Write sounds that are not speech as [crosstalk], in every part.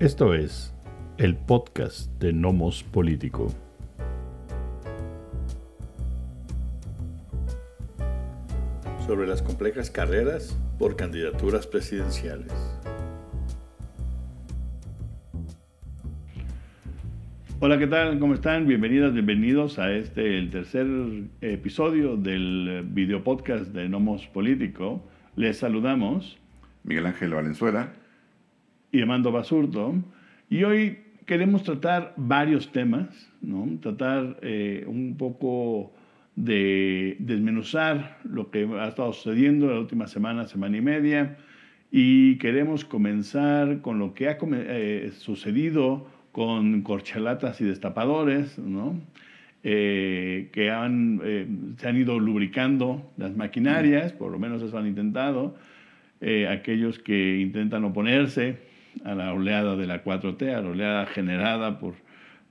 Esto es el podcast de Nomos Político. Sobre las complejas carreras por candidaturas presidenciales. Hola, ¿qué tal? ¿Cómo están? Bienvenidas, bienvenidos a este, el tercer episodio del video podcast de Nomos Político. Les saludamos. Miguel Ángel Valenzuela y Armando Basurto. Y hoy queremos tratar varios temas, ¿no? tratar eh, un poco de desmenuzar lo que ha estado sucediendo la última semana, semana y media, y queremos comenzar con lo que ha eh, sucedido con corchelatas y destapadores, ¿no? Eh, que han, se han ido lubricando las maquinarias, por lo menos eso han intentado, aquellos que intentan oponerse a la oleada de la 4T, a la oleada generada por,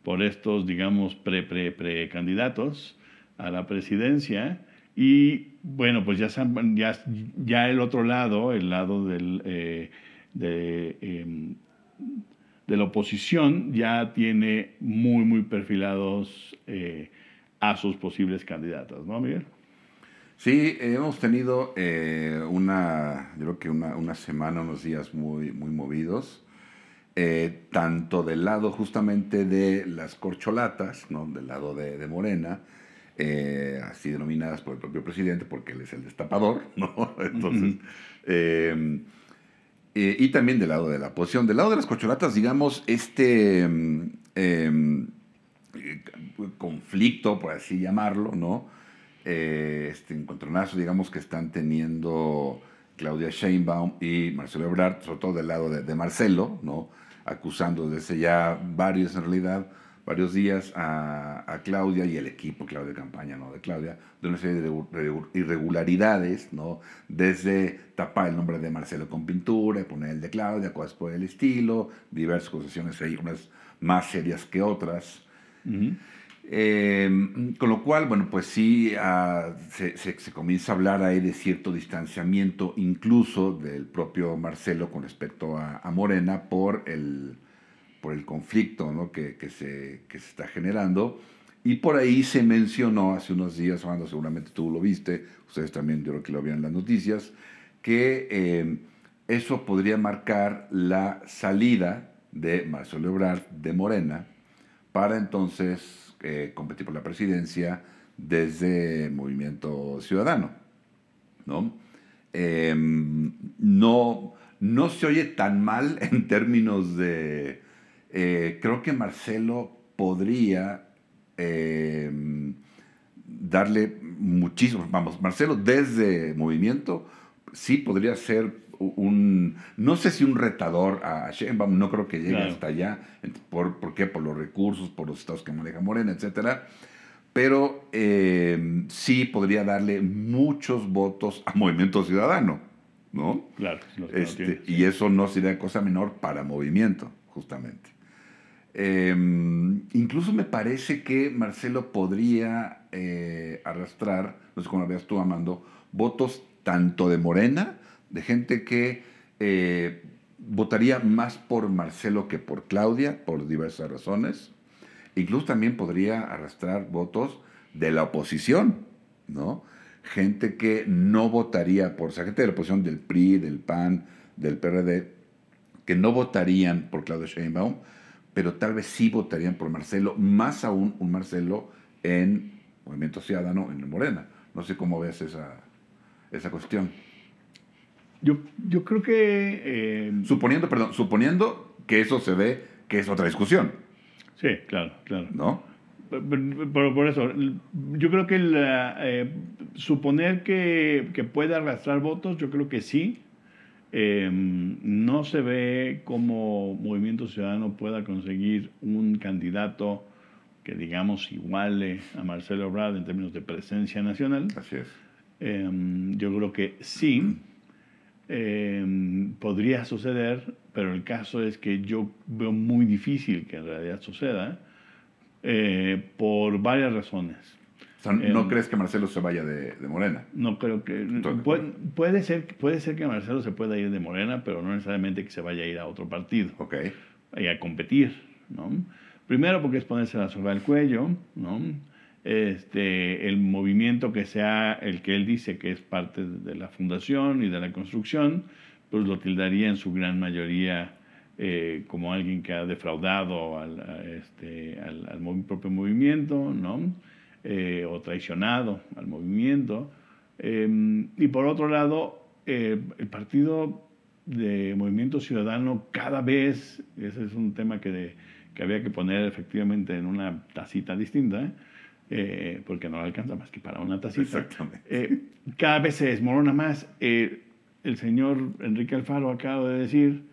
por estos, digamos, pre-pre-precandidatos a la presidencia. Y bueno, pues ya, ya, ya el otro lado, el lado del, eh, de, em, de, la oposición, ya tiene muy, muy perfilados eh, a sus posibles candidatos, ¿no, Miguel? Sí, hemos tenido eh, una, yo creo que una, una, semana, unos días muy, muy movidos, eh, tanto del lado justamente de las corcholatas, ¿no? del lado de, de Morena, eh, así denominadas por el propio presidente, porque él es el destapador, [laughs] ¿no? Entonces, em, y también del lado de la oposición. Del lado de las corcholatas, digamos, este em, conflicto, por así llamarlo, ¿no? Eh, este encontronazo, digamos, que están teniendo Claudia Sheinbaum y Marcelo Ebrard, sobre todo del lado de, Marcelo, ¿no? acusando desde ya varios, en realidad, varios días a, Claudia y el equipo, Claudia Campaña, ¿no? De Claudia, de una serie de irregularidades, ¿no? Desde tapar el nombre de Marcelo con pintura, poner el de Claudia, cosas por el estilo, diversas acusaciones ahí, unas más serias que otras. Em, con lo cual, bueno, pues sí, ah, se, se, comienza a hablar ahí de cierto distanciamiento, incluso del propio Marcelo con respecto a, Morena por el, por el conflicto ¿no? que, que, se, que, se, está generando. Y por ahí se mencionó hace unos días, cuando seguramente tú lo viste, ustedes también yo creo que lo vieron en las noticias, que em, eso podría marcar la salida de Marcelo Ebrard de Morena para entonces eh, competir por la presidencia desde Movimiento Ciudadano. ¿no? Em, no, no se oye tan mal [laughs] en términos de... Eh, creo que Marcelo podría em, darle muchísimo, vamos, Marcelo desde Movimiento sí podría ser un, no sé si un retador a Sheinbaum, no creo que llegue hasta allá, ¿Por, ¿por, qué? Por los recursos, por los estados que maneja Morena, etcétera, pero eh, sí podría darle muchos votos a Movimiento Ciudadano, ¿no? Claro. Este, y eso no sería cosa menor para Movimiento, justamente. Em, incluso me parece que Marcelo podría eh, arrastrar, no sé cómo lo veas tú, Amando, votos tanto de Morena de gente que eh, votaría más por Marcelo que por Claudia, por diversas razones. Incluso también podría arrastrar votos de la oposición, ¿no? Gente que no votaría por, o sea, gente de la oposición del PRI, del PAN, del PRD, que no votarían por Claudia Sheinbaum, pero tal vez sí votarían por Marcelo, más aún un Marcelo en Movimiento Ciudadano, en Morena. No sé cómo ves esa, esa cuestión. Yo, yo creo que... Eh, suponiendo, perdón, suponiendo que eso se ve, que es otra discusión. Sí, claro, claro. ¿No? Por, por eso, yo creo que eh, suponer que, que, puede arrastrar votos, yo creo que sí. Em, no se ve como Movimiento Ciudadano pueda conseguir un candidato que, digamos, iguale a Marcelo Ebrard en términos de presencia nacional. Así es. Em, yo creo que sí. Em, podría suceder, pero el caso es que yo veo muy difícil que en realidad suceda eh, por varias razones. ¿No em, crees que Marcelo se vaya de, Morena? No creo que... puede, ser, puede ser que Marcelo se pueda ir de Morena, pero no necesariamente que se vaya a ir a otro partido. Ok. y a competir, ¿no? Primero porque es ponerse la soga al cuello, ¿no? Este, el movimiento que sea el que él dice que es parte de la fundación y de la construcción, pues lo tildaría en su gran mayoría eh, como alguien que ha defraudado al, este, propio movimiento, ¿no? Eh, o traicionado al movimiento. Em, y por otro lado, eh, el partido de Movimiento Ciudadano cada vez, ese es un tema que, que había que poner efectivamente en una tacita distinta, eh, porque no alcanza más que para una tacita. Eh, cada vez se desmorona más. Eh, el señor Enrique Alfaro acaba de decir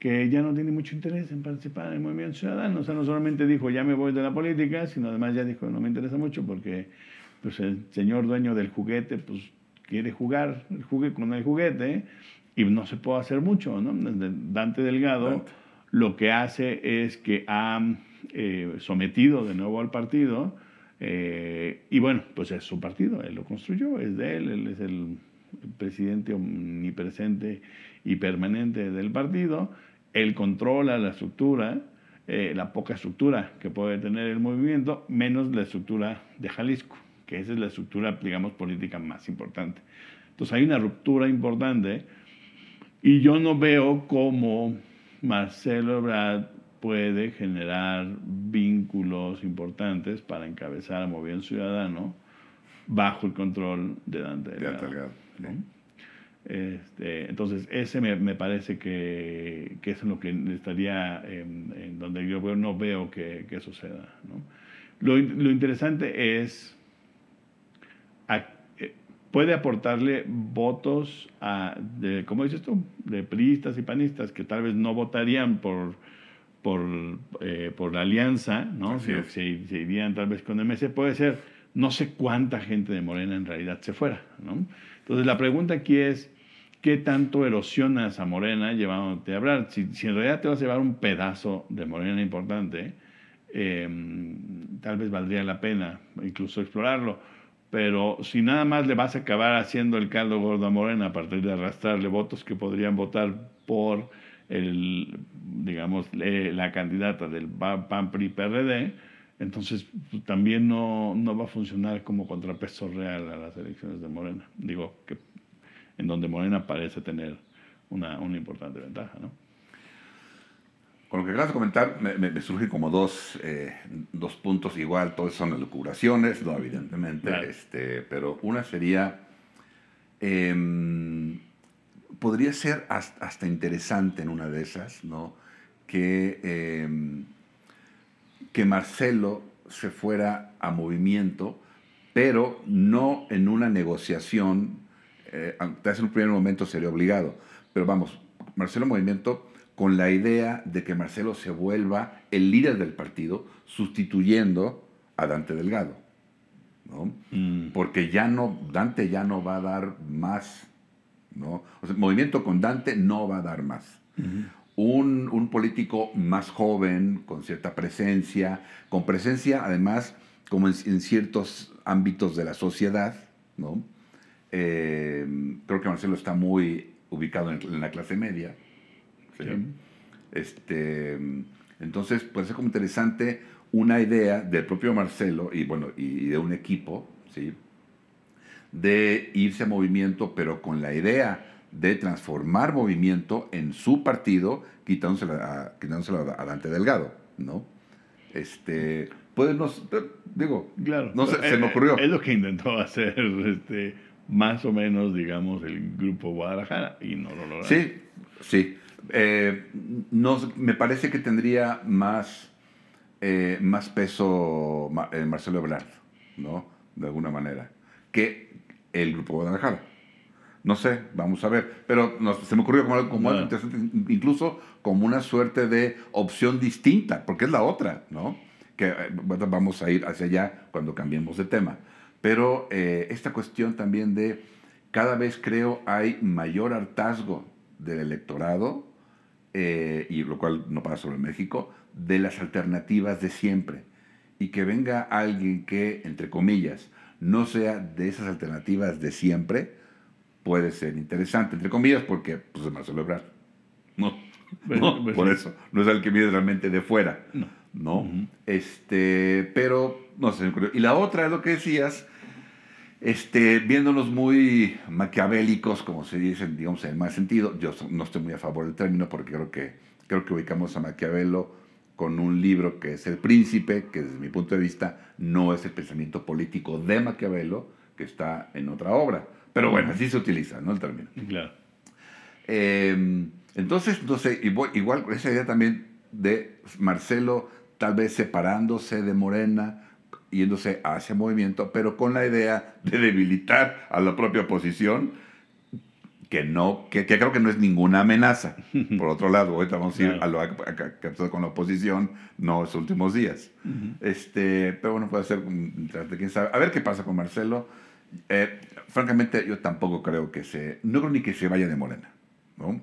que ya no tiene mucho interés en participar en el movimiento ciudadano. O sea, no solamente dijo ya me voy de la política, sino además ya dijo no me interesa mucho porque pues, el señor dueño del juguete pues, quiere jugar el juguete con el juguete y no se puede hacer mucho. ¿no? Dante Delgado lo que hace es que ha sometido de nuevo al partido eh, y bueno, pues es su partido, él lo construyó, es de él, él es el presidente omnipresente y permanente del partido, él controla la estructura, eh, la poca estructura que puede tener el movimiento, menos la estructura de Jalisco, que esa es la estructura, digamos, política más importante. Entonces hay una ruptura importante y yo no veo cómo Marcelo Ebrard puede generar vínculos importantes para encabezar a Movimiento Ciudadano bajo el control de Dante Delgado. Este, entonces, ese me, parece que, que, es en lo que estaría, en, donde yo no veo que, que suceda. Lo, lo, interesante es, eh, puede aportarle votos a, de, ¿cómo dices tú? De priistas y panistas que tal vez no votarían por por, eh, por la alianza, ¿no? Se, se, irían tal vez con MS, puede ser no sé cuánta gente de Morena en realidad se fuera, ¿no? Entonces la pregunta aquí es, ¿qué tanto erosionas a Morena llevándote a hablar? Si, si en realidad te vas a llevar un pedazo de Morena importante, em, tal vez valdría la pena incluso explorarlo, pero si nada más le vas a acabar haciendo el caldo gordo a Morena a partir de arrastrarle votos que podrían votar por el, digamos, la candidata del PAN PRI PRD, entonces pues, también no, no, va a funcionar como contrapeso real a las elecciones de Morena. Digo, que en donde Morena parece tener una, una importante ventaja, ¿no? Con lo que acabas de comentar, me, me, surgen como dos, eh, dos puntos igual, todos son elucubraciones, no evidentemente, este, pero una sería... Eh, podría ser hasta, interesante en una de esas, ¿no? Que, em, que Marcelo se fuera a movimiento, pero no en una negociación, eh, tal vez en un primer momento sería obligado, pero vamos, Marcelo Movimiento con la idea de que Marcelo se vuelva el líder del partido, sustituyendo a Dante Delgado. ¿no? Mm. Porque ya no, Dante ya no va a dar más ¿no? O sea, movimiento con Dante no va a dar más. Un, un, político más joven, con cierta presencia, con presencia además como en, ciertos ámbitos de la sociedad, ¿no? Eh, creo que Marcelo está muy ubicado en, la clase media. Este, entonces, puede ser como interesante una idea del propio Marcelo y, bueno, y de un equipo, ¿sí? de irse a movimiento, pero con la idea de transformar movimiento en su partido, quitándoselo a, a Dante Delgado, ¿no? Este, pues no, digo, claro, no se, me ocurrió. Es lo que intentó [laughs] hacer, este, más o menos, digamos, el grupo Guadalajara y no lo logró. Sí, sí. Eh, no, me parece que tendría más, eh, más peso eh, Marcelo Ebrard, ¿no? De alguna manera. Que el Grupo Guadalajara. No sé, vamos a ver. Pero se me ocurrió como, como algo interesante, incluso como una suerte de opción distinta, porque es la otra, ¿no? Que eh, vamos a ir hacia allá cuando cambiemos de tema. Pero eh, esta cuestión también de cada vez creo hay mayor hartazgo del electorado, eh, y lo cual no pasa solo en México, de las alternativas de siempre. Y que venga alguien que, entre comillas, no sea de esas alternativas de siempre, puede ser interesante, entre comillas, porque pues, es más celebrar. ¿no? [laughs] ¿no? Pues Por sí. eso, no es el que viene realmente de fuera. No. ¿no? Ujú. Este, pero, no sé, y la otra es lo que decías, este, viéndonos muy maquiavélicos, como se dice, digamos, en el más sentido, yo no estoy muy a favor del término porque creo que, creo que ubicamos a Maquiavelo con un libro que es El Príncipe, que desde mi punto de vista no es el pensamiento político de Maquiavelo, que está en otra obra. Pero bueno, así se utiliza, ¿no? El término. Claro. Eh, entonces, no sé, igual, igual esa idea también de Marcelo tal vez separándose de Morena, yéndose hacia movimiento, pero con la idea de debilitar a la propia oposición, que no, que, que creo que no es ninguna amenaza. Por otro lado, ahorita vamos a ir Claro. a lo a- a- que ha pasado con la oposición, no los últimos días. este, pero bueno, puede ser, quién sabe. A ver qué pasa con Marcelo. Eh, francamente, yo tampoco creo que se, no creo ni que se vaya de Morena, ¿no?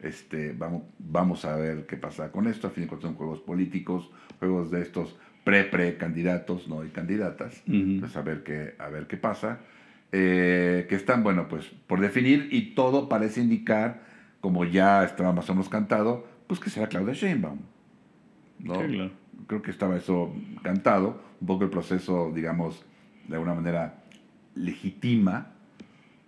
Este, vamos, vamos a ver qué pasa con esto. A fin de cuentas son juegos políticos, juegos de estos pre-pre candidatos, no y candidatas. Entonces a ver qué, a ver qué pasa. Eh, que están, bueno, pues por definir y todo parece indicar, como ya estaba más o menos cantado, pues que será Claudia Sheinbaum. ¿no? Sí, claro. Creo que estaba eso cantado, un poco el proceso, digamos, de alguna manera legitima,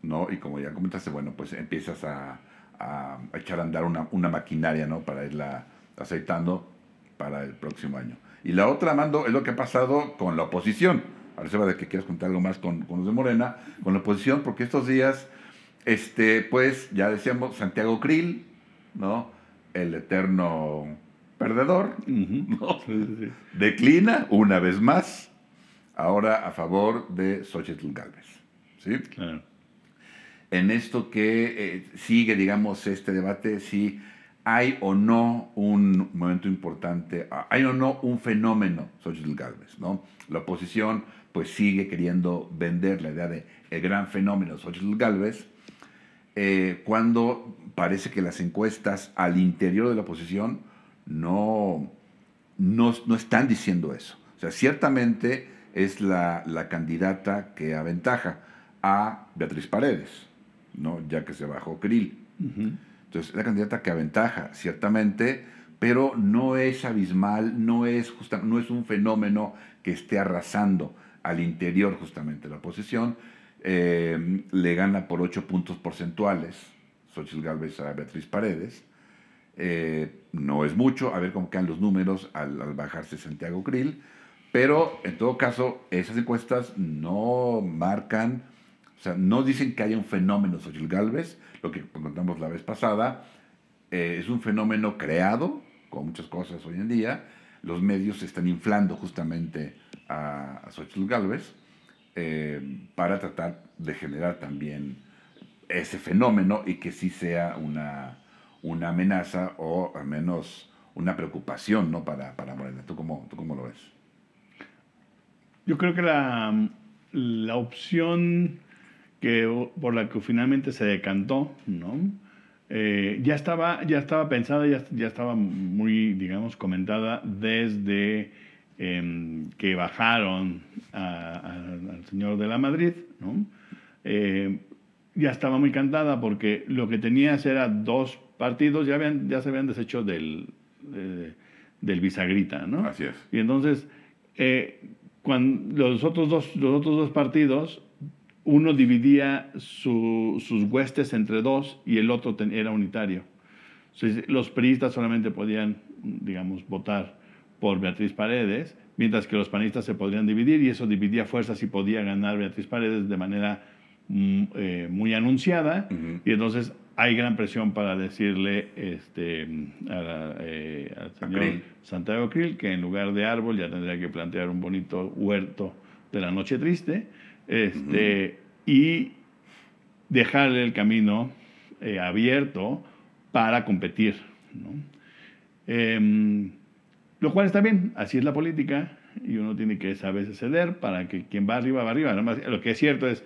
¿no? Y como ya comentaste, bueno, pues empiezas a, a echar a andar una, una maquinaria, ¿no? Para irla aceitando para el próximo año. Y la otra, Mando, es lo que ha pasado con la oposición. Ahora se va de que quieras contar algo más con, con los de Morena, con la oposición, porque estos días, este, pues, ya decíamos, Santiago Krill, ¿no? El eterno perdedor, Ujú. ¿no? Sí, sí, sí. declina una vez más, ahora a favor de Xochitl Galvez. ¿sí? Claro. En esto que eh, sigue, digamos, este debate, si hay o no un momento importante, ah, hay o no un fenómeno Xochitl Galvez, ¿no? La oposición pues sigue queriendo vender la idea de el gran fenómeno Xochitl Galvez, eh, cuando parece que las encuestas al interior de la oposición no, no, no están diciendo eso. O sea, ciertamente es la, la candidata que aventaja a Beatriz Paredes, ¿no? ya que se bajó Krill. Entonces, es la candidata que aventaja, ciertamente, pero no es abismal, no es, justa- no es un fenómeno que esté arrasando al interior justamente la oposición. Eh, le gana por 8 puntos porcentuales Xochitl Galvez a Beatriz Paredes. Eh, no es mucho, a ver cómo quedan los números al, al bajarse Santiago Krill, pero en todo caso, esas encuestas no marcan, o sea, no dicen que haya un fenómeno Xochitl Galvez, lo que contamos la vez pasada, eh, es un fenómeno creado, con muchas cosas hoy en día, los medios están inflando justamente a, a Xochitl Galvez eh, para tratar de generar también ese fenómeno y que sí sea una, una amenaza o al menos una preocupación ¿no? para, para Morena. ¿Tú cómo, ¿Tú cómo lo ves? Yo creo que la, la opción que, por la que finalmente se decantó, ¿no? Eh, ya, estaba, ya estaba pensada, ya, ya estaba muy, digamos, comentada desde em, que bajaron a- a- al señor de la Madrid, ¿no? Eh, ya estaba muy cantada porque lo que tenías era dos partidos, ya, habían, ya se habían deshecho del, de- del bisagrita, ¿no? Así es. Y entonces, eh, cuando los otros dos, los otros dos partidos, uno dividía su- sus huestes entre dos y el otro ten- era unitario. Entonces, los priistas solamente podían, digamos, votar por Beatriz Paredes, mientras que los panistas se podrían dividir y eso dividía fuerzas y podía ganar Beatriz Paredes de manera mm, eh, muy anunciada. Y entonces hay gran presión para decirle este, a la- eh, al señor. Santiago Krill que en lugar de árbol ya tendría que plantear un bonito huerto de la noche triste este, y dejarle el camino eh, abierto para competir. ¿no? Em, lo cual está bien, así es la política y uno tiene que saber ceder para que quien va arriba va arriba. Además, lo que es cierto es,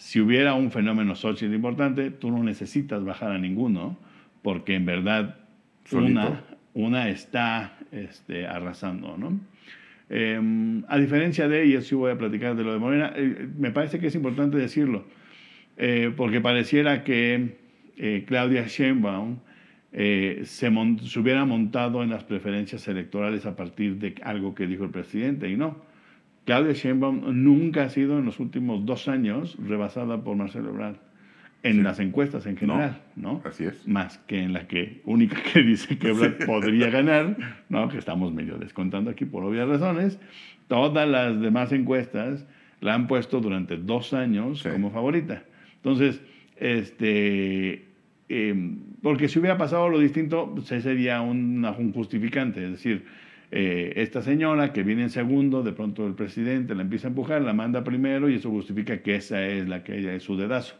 si hubiera un fenómeno social importante, tú no necesitas bajar a ninguno, porque en verdad Solito. una, una está este, arrasando, ¿no? Eh, a diferencia de, y sí voy a platicar de lo de Morena, eh, me parece que es importante decirlo, eh, porque pareciera que eh, Claudia Sheinbaum se, se, hubiera montado en las preferencias electorales a partir de algo que dijo el presidente y no. Claudia Sheinbaum nunca ha sido en los últimos dos años rebasada por Marcelo Ebrard en las encuestas en general, no, Así es. Más que en la que única que [laughs] dice que Ebrard podría ganar, ¿no? Que estamos medio descontando aquí por obvias razones. Todas las demás encuestas la han puesto durante dos años como favorita. Entonces, este, em, porque si hubiera pasado lo distinto, pues sería un, un justificante. Es decir, eh, esta señora que viene en segundo, de pronto el presidente la empieza a empujar, la manda primero y eso justifica que esa es la que ella es su dedazo.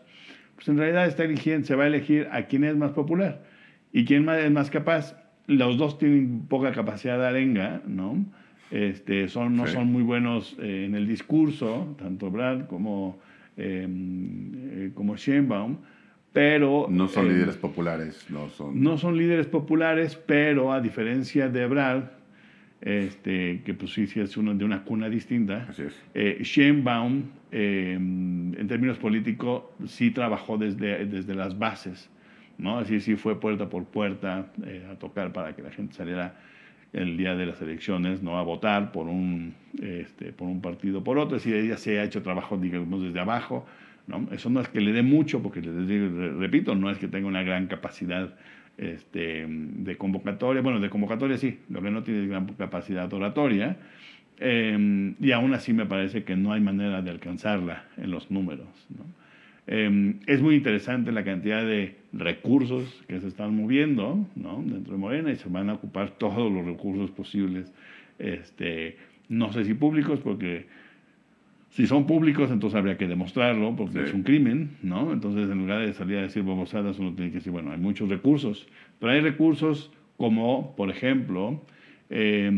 Pues en realidad está eligiendo, se va a elegir a quién es más popular y quién es más capaz. Los dos tienen poca capacidad de arenga, ¿no? Este, son, no son muy buenos eh, en el discurso, tanto Brad como, em, eh, como Sheinbaum, pero... No son em, líderes populares, no son... No son líderes populares, pero a diferencia de Brad, este, que pues sí, sí es uno de una cuna distinta, Así es. eh, Sheinbaum, em, en términos políticos, sí trabajó desde, desde las bases, ¿no? Así sí fue puerta por puerta eh, a tocar para que la gente saliera el día de las elecciones, no a votar por un, este, por un partido por otro, decir, ella se ha hecho trabajo, digamos, desde abajo, ¿no? Eso no es que le dé mucho, porque les digo, repito, no es que tenga una gran capacidad este, de convocatoria, bueno, de convocatoria sí, lo que no tiene gran capacidad oratoria, eh, y aún así me parece que no hay manera de alcanzarla en los números. Eh, es muy interesante la cantidad de recursos que se están moviendo dentro de Morena y se van a ocupar todos los recursos posibles. Este, no sé si públicos, porque si son públicos, entonces habría que demostrarlo, porque sí. es un crimen, ¿no? Entonces, en lugar de salir a decir babosadas, uno tiene que decir, bueno, hay muchos recursos, pero hay recursos como, por ejemplo, eh,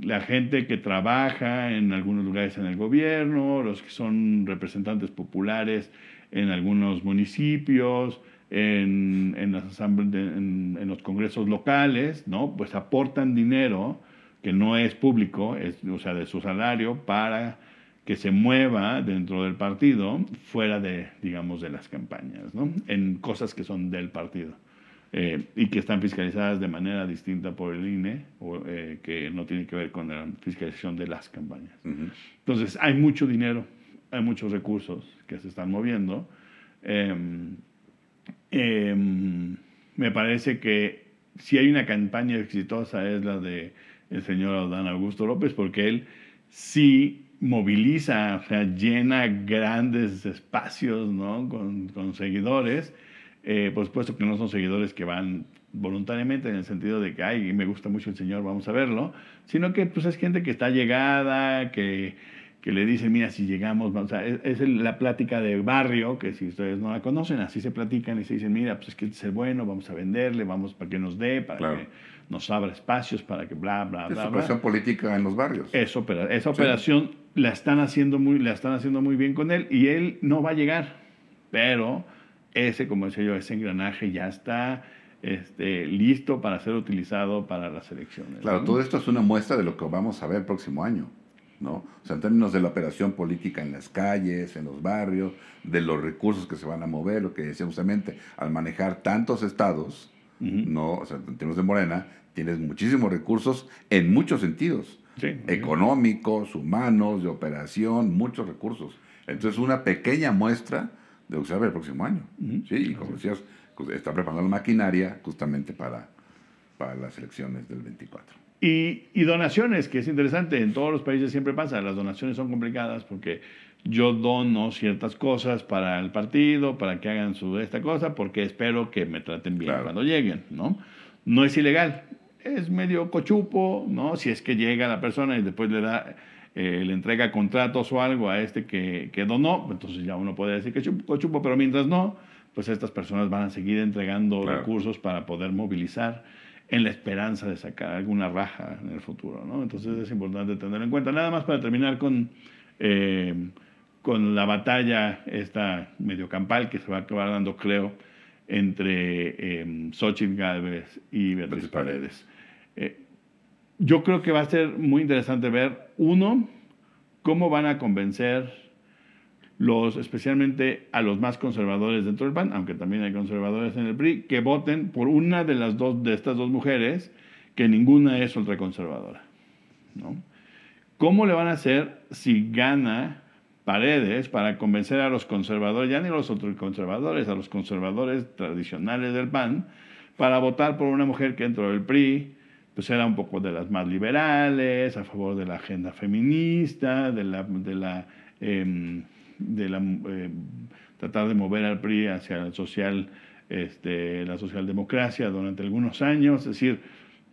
la gente que trabaja en algunos lugares en el gobierno, los que son representantes populares en algunos municipios, en, en, las en, en los congresos locales, ¿no? Pues aportan dinero que no es público, es, o sea, de su salario para que se mueva dentro del partido fuera de, digamos, de las campañas, ¿no? En cosas que son del partido. Eh, y que están fiscalizadas de manera distinta por el INE, o, eh, que no tiene que ver con la fiscalización de las campañas. Uh -huh. Entonces, hay mucho dinero, hay muchos recursos que se están moviendo. Eh, me parece que si hay una campaña exitosa es la de el señor Adán Augusto López, porque él sí moviliza, o sea, llena grandes espacios ¿no? con, con seguidores eh, por supuesto que no son seguidores que van voluntariamente en el sentido de que, ay, me gusta mucho el Señor, vamos a verlo, sino que pues es gente que está llegada, que, que le dicen, mira, si llegamos, o sea, es, es, la plática de barrio, que si ustedes no la conocen, así se platican y se dicen, mira, pues es que es bueno, vamos a venderle, vamos para que nos dé, para claro. que nos abra espacios, para que bla, bla, es bla. operación bla. política en los barrios. Es opera, esa operación sí. La, están haciendo muy, la están haciendo muy bien con él y él no va a llegar, pero ese, como decía yo, ese engranaje ya está este, listo para ser utilizado para las elecciones. Claro, ¿no? todo esto es una muestra de lo que vamos a ver el próximo año. ¿no? O sea, en términos de la operación política en las calles, en los barrios, de los recursos que se van a mover, lo que decía justamente, al manejar tantos estados, uh -huh. ¿no? O sea, en términos de Morena, tienes muchísimos recursos en muchos sentidos. Sí, económicos, humanos, de operación, muchos recursos. Entonces, una pequeña muestra de lo que se va a ver el próximo año. Uh -huh. Sí, y como decías, pues, está preparando la maquinaria justamente para, para las elecciones del 24. Y, y, donaciones, que es interesante, en todos los países siempre pasa, las donaciones son complicadas porque yo dono ciertas cosas para el partido, para que hagan su esta cosa, porque espero que me traten bien claro. cuando lleguen, ¿no? No es ilegal, es medio cochupo, ¿no? Si es que llega la persona y después le da, eh, le entrega contratos o algo a este que, que donó, entonces ya uno puede decir que es cochupo, pero mientras no, pues estas personas van a seguir entregando claro. recursos para poder movilizar en la esperanza de sacar alguna raja en el futuro, ¿no? Entonces es importante tenerlo en cuenta. Nada más para terminar con, eh, con la batalla esta medio campal que se va a acabar dando, creo, entre eh, Xochitl Gálvez y Beatriz Paredes. Eh, yo creo que va a ser muy interesante ver, uno, cómo van a convencer los, especialmente a los más conservadores dentro del PAN, aunque también hay conservadores en el PRI, que voten por una de las dos de estas dos mujeres, que ninguna es ultraconservadora. ¿no? ¿Cómo le van a hacer si gana Paredes para convencer a los conservadores, ya ni a los ultraconservadores, a los conservadores tradicionales del PAN, para votar por una mujer que dentro del PRI pues era un poco de las más liberales, a favor de la agenda feminista, de la, de la em, de la, eh, tratar de mover al PRI hacia el social, este, la socialdemocracia durante algunos años, es decir,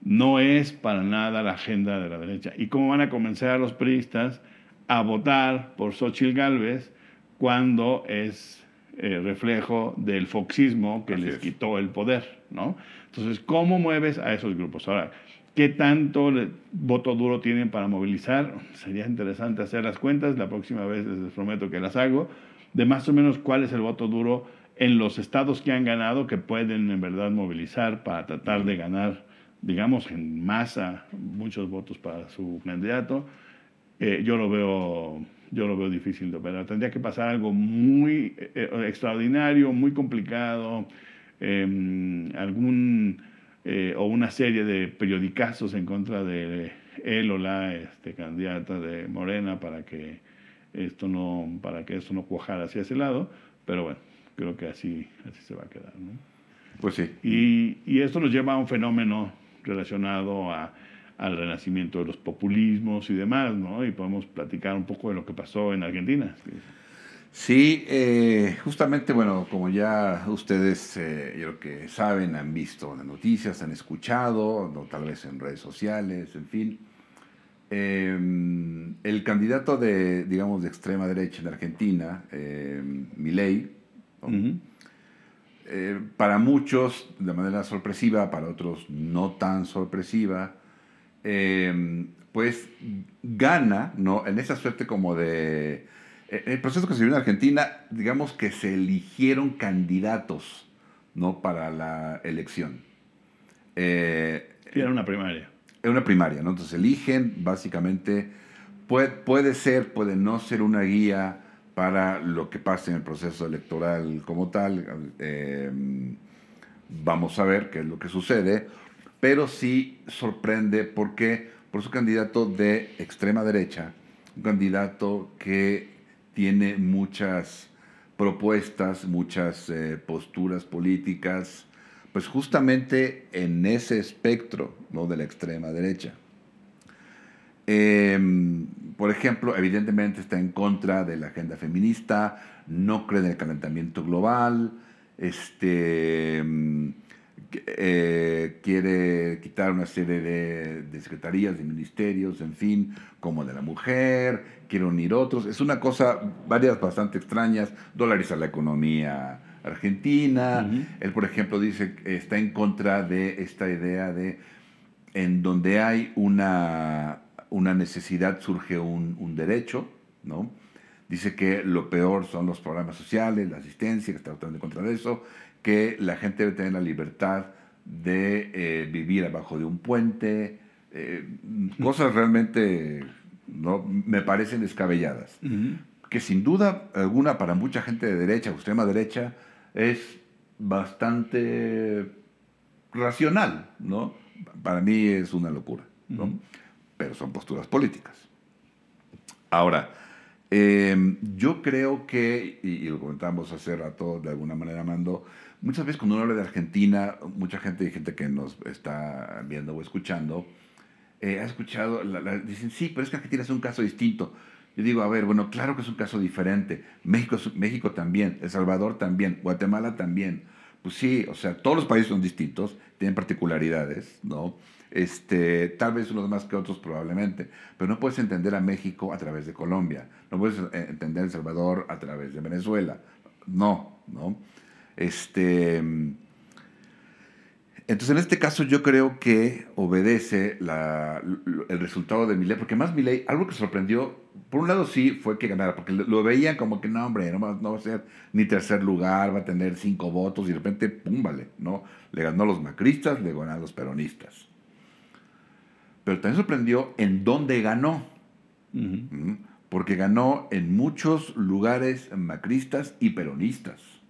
no es para nada la agenda de la derecha. ¿Y cómo van a convencer a los priistas a votar por Xochitl Gálvez cuando es eh, reflejo del foxismo que les quitó el poder? ¿no? Entonces, ¿cómo mueves a esos grupos? Ahora, ¿Qué tanto voto duro tienen para movilizar? Sería interesante hacer las cuentas, la próxima vez les prometo que las hago, de más o menos cuál es el voto duro en los estados que han ganado, que pueden en verdad movilizar para tratar de ganar, digamos, en masa muchos votos para su candidato. Eh, yo, lo veo, yo lo veo difícil de operar. Tendría que pasar algo muy eh, extraordinario, muy complicado, em, algún eh, o una serie de periodicazos en contra de él o la este, candidata de Morena para que esto no para que esto no cuajara hacia ese lado, pero bueno, creo que así, así se va a quedar. ¿no? Pues sí. Y, y, esto nos lleva a un fenómeno relacionado a, al renacimiento de los populismos y demás, ¿no? Y podemos platicar un poco de lo que pasó en Argentina. Sí, eh, justamente, bueno, como ya ustedes, eh, yo creo que saben, han visto las noticias, han escuchado, no, tal vez en redes sociales, en fin. Em, el candidato de, digamos, de extrema derecha en Argentina, eh, Milei, eh, para muchos de manera sorpresiva, para otros no tan sorpresiva, em, pues gana, ¿no? En esa suerte como de eh, el proceso que se vivió en Argentina, digamos que se eligieron candidatos ¿no? para la elección. Eh, era una primaria. Era una primaria, ¿no? Entonces eligen, básicamente, puede, puede ser, puede no ser una guía para lo que pase en el proceso electoral como tal. Eh, vamos a ver qué es lo que sucede, pero sí sorprende porque por su candidato de extrema derecha, un candidato que tiene muchas propuestas, muchas eh, posturas políticas, pues justamente en ese espectro ¿no? de la extrema derecha. Em, por ejemplo, evidentemente está en contra de la agenda feminista, no cree en el calentamiento global, este, eh, quiere quitar una serie de, de, secretarías, de ministerios, en fin, como de la mujer, quiere unir otros. Es una cosa, varias bastante extrañas, dolarizar la economía argentina. Él, por ejemplo, dice que está en contra de esta idea de en donde hay una, una necesidad surge un, un derecho, ¿no? Dice que lo peor son los programas sociales, la asistencia, que está en contra de eso, que la gente debe tener la libertad de eh, vivir abajo de un puente, eh, cosas realmente no me parecen descabelladas. Que sin duda alguna para mucha gente de derecha o extrema derecha es bastante racional, ¿no? Para mí es una locura, ¿no? Pero son posturas políticas. Ahora, em, yo creo que, y, lo comentamos hace rato de alguna manera, Mando, muchas veces cuando uno habla de Argentina, mucha gente, gente que nos está viendo o escuchando, eh, ha escuchado, dicen, sí, pero es que Argentina es un caso distinto. Yo digo, a ver, bueno, claro que es un caso diferente. México, México también, El Salvador también, Guatemala también. Pues sí, o sea, todos los países son distintos, tienen particularidades, ¿no? Este, tal vez unos más que otros probablemente, pero no puedes entender a México a través de Colombia, no puedes eh, entender a El Salvador a través de Venezuela, no, ¿no? Este, entonces, en este caso yo creo que obedece el resultado de Milei, porque más Milei, algo que sorprendió, por un lado sí fue que ganara, porque lo veían como que no, hombre, no va, a ser ni tercer lugar, va a tener cinco votos, y de repente, pum, vale, ¿no? Le ganó a los macristas, le ganó a los peronistas. Pero también sorprendió en dónde ganó. porque ganó en muchos lugares macristas y peronistas.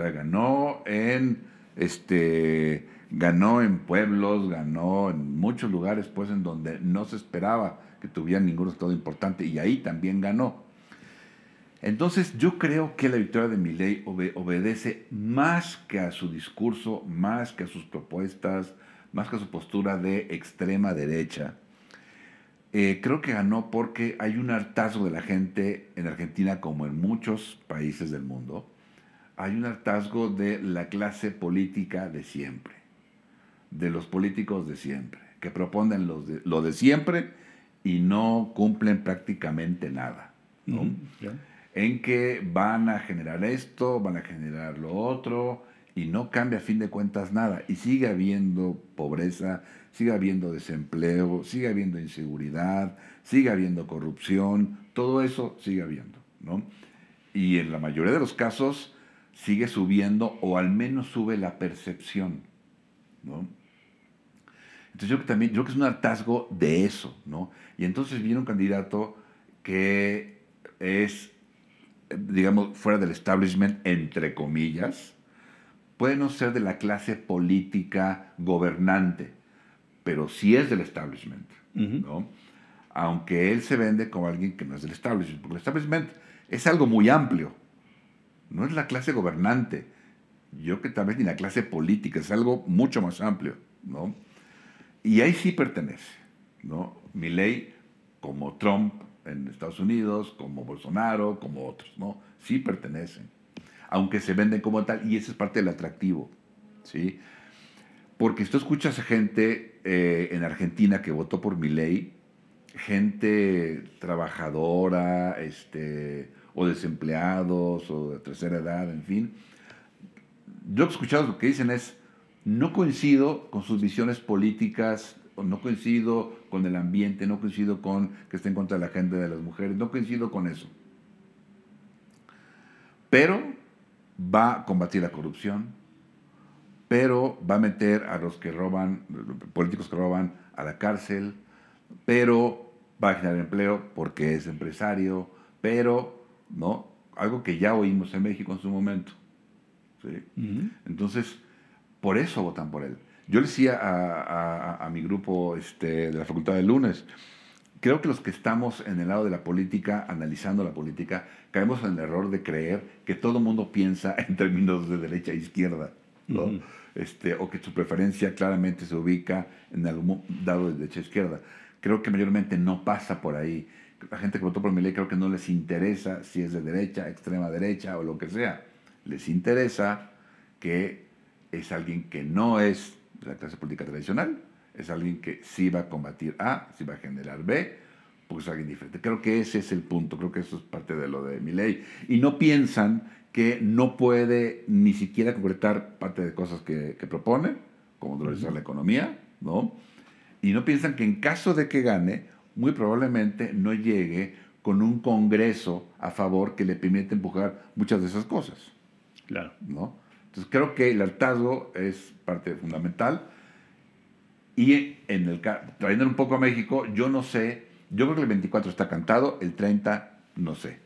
Sea, ganó en este ganó en pueblos, ganó en muchos lugares pues en donde no se esperaba que tuviera ningún resultado importante y ahí también ganó. Entonces yo creo que la victoria de Milei obedece más que a su discurso, más que a sus propuestas, más que a su postura de extrema derecha. Eh, creo que ganó porque hay un hartazgo de la gente en Argentina como en muchos países del mundo. Hay un hartazgo de la clase política de siempre, de los políticos de siempre, que proponen lo de siempre y no cumplen prácticamente nada. En que van a generar esto, van a generar lo otro, y no cambia a fin de cuentas nada. Y sigue habiendo pobreza, sigue habiendo desempleo, sigue habiendo inseguridad, sigue habiendo corrupción, todo eso sigue habiendo. ¿no? Y en la mayoría de los casos sigue subiendo o al menos sube la percepción. ¿no? Entonces yo creo que también, yo creo que es un hartazgo de eso, ¿no? Y entonces viene un candidato que es, digamos, fuera del establishment, entre comillas, puede no ser de la clase política gobernante, pero sí es del establishment, ¿no? Aunque él se vende como alguien que no es del establishment, porque el establishment es algo muy amplio, no es la clase gobernante, yo que tal vez ni la clase política, es algo mucho más amplio, ¿no? Y ahí sí pertenece, ¿no? ley como Trump en Estados Unidos, como Bolsonaro, como otros, ¿no? Sí pertenecen, aunque se venden como tal, y ese es parte del atractivo, ¿sí? Porque si tú escuchas a gente eh, en Argentina que votó por ley gente trabajadora, este, o desempleados, o de tercera edad, en fin, yo he escuchado lo que dicen es, no coincido con sus visiones políticas, no coincido con el ambiente, no coincido con que esté en contra de la agenda de las mujeres, no coincido con eso. Pero va a combatir la corrupción, pero va a meter a los que roban, políticos que roban a la cárcel, pero va a generar empleo porque es empresario, pero, ¿no? Algo que ya oímos en México en su momento. Entonces, por eso votan por él. Yo le decía a, mi grupo este, de la Facultad de Lunes, creo que los que estamos en el lado de la política, analizando la política, caemos en el error de creer que todo el mundo piensa [laughs] en términos de derecha e izquierda, este, o que su preferencia claramente se ubica en algún dado de derecha e izquierda. Creo que mayormente no pasa por ahí. La gente que votó por mi ley creo que no les interesa si es de derecha, extrema derecha o lo que sea. Les interesa que es alguien que no es de la clase política tradicional, es alguien que sí va a combatir A, sí va a generar B, porque es alguien diferente. Creo que ese es el punto, creo que eso es parte de lo de mi ley. Y no piensan que no puede ni siquiera concretar parte de cosas que, propone, como dolarizar la economía, ¿no? Y no piensan que en caso de que gane, muy probablemente no llegue con un congreso a favor que le permite empujar muchas de esas cosas. Claro. ¿no? Entonces creo que el hartazgo es parte fundamental. Y en el trayendo un poco a México, yo no sé, yo creo que el 24 está cantado, el 30 no sé.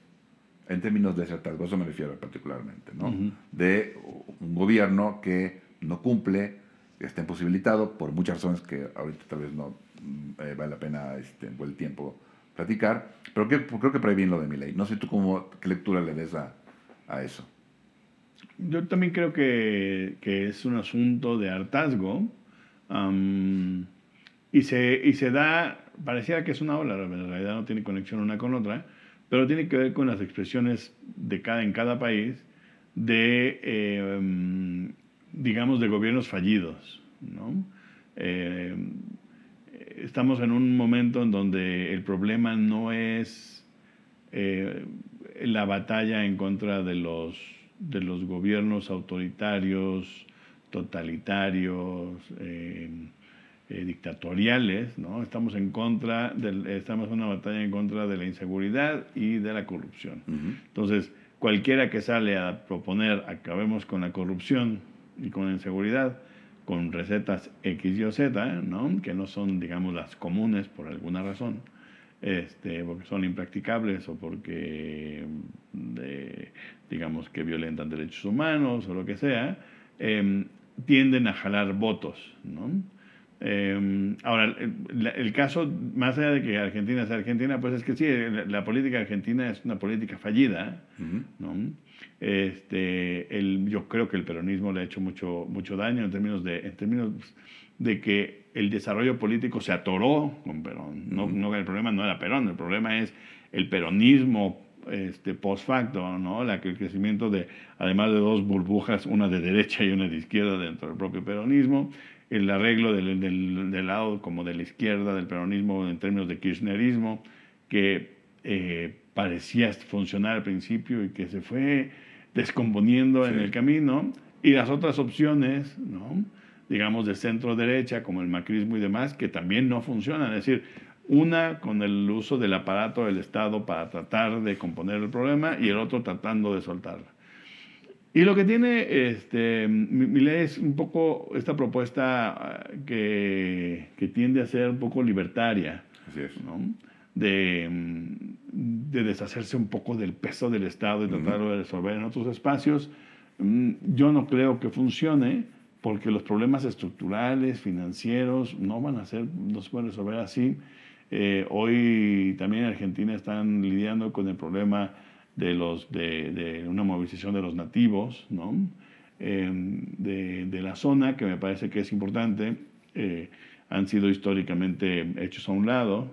En términos de ese hartazgo, eso me refiero particularmente, ¿no? De un gobierno que no cumple, que está imposibilitado por muchas razones que ahorita tal vez no eh, vale la pena este, el tiempo platicar, pero que, creo que por ahí viene lo de mi ley. No sé tú cómo, qué lectura le des a, a eso. Yo también creo que, que es un asunto de hartazgo y, se, y se da, parecía que es una ola, en realidad no tiene conexión una con otra, pero tiene que ver con las expresiones de cada, en cada país de, em, digamos, de gobiernos fallidos. ¿no? Em, estamos en un momento en donde el problema no es eh, la batalla en contra de los de los gobiernos autoritarios, totalitarios, eh, eh, dictatoriales, ¿no? Estamos en contra, del, estamos en una batalla en contra de la inseguridad y de la corrupción. Entonces, cualquiera que sale a proponer acabemos con la corrupción y con la inseguridad, con recetas X y o Z, ¿no? que no son, digamos, las comunes por alguna razón, este, porque son impracticables o porque, digamos, que violentan derechos humanos o lo que sea, em, tienden a jalar votos, ¿no? Em, ahora, el, caso, más allá de que Argentina sea Argentina, pues es que sí, la, política argentina es una política fallida, ¿no? Este, el, yo creo que el peronismo le ha hecho mucho, mucho daño en términos, de, en términos de que el desarrollo político se atoró con Perón. No, no, el problema no era Perón, el problema es el peronismo este, post facto, ¿no? La, el crecimiento de, además de dos burbujas, una de derecha y una de izquierda dentro del propio peronismo, el arreglo del, del, del lado como de la izquierda del peronismo en términos de kirchnerismo, que eh, parecía funcionar al principio y que se fue descomponiendo en el camino, y las otras opciones, ¿no? digamos, de centro derecha, como el macrismo y demás, que también no funcionan. Es decir, una con el uso del aparato del Estado para tratar de componer el problema y el otro tratando de soltarla. Y lo que tiene este, ley es un poco esta propuesta ah, que, que, tiende a ser un poco libertaria, ¿no? De, de, deshacerse un poco del peso del Estado y tratarlo de resolver en otros espacios. Mm, yo no creo que funcione porque los problemas estructurales, financieros, no van a ser, no se pueden resolver así. Eh, hoy también en Argentina están lidiando con el problema de, los, de, de una movilización de los nativos, ¿no? Em, de, de, la zona, que me parece que es importante. Eh, han sido históricamente hechos a un lado.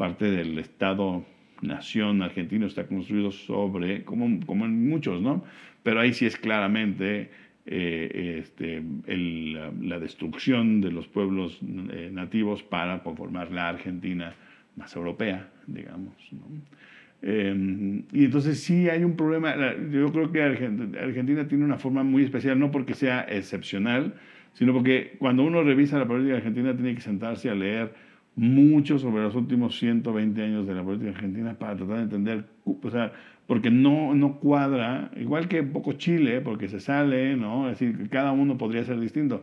Parte del Estado-nación argentino está construido sobre, como, como en muchos, ¿no? Pero ahí sí es claramente eh, este, la, destrucción de los pueblos eh, nativos para conformar la Argentina más europea, digamos. Em, y entonces sí hay un problema, yo creo que Argentina tiene una forma muy especial, no porque sea excepcional, sino porque cuando uno revisa la política argentina tiene que sentarse a leer mucho sobre los últimos 120 años de la política argentina para tratar de entender, o sea, porque no, no cuadra, igual que un poco Chile, porque se sale, ¿no? Es decir, cada uno podría ser distinto.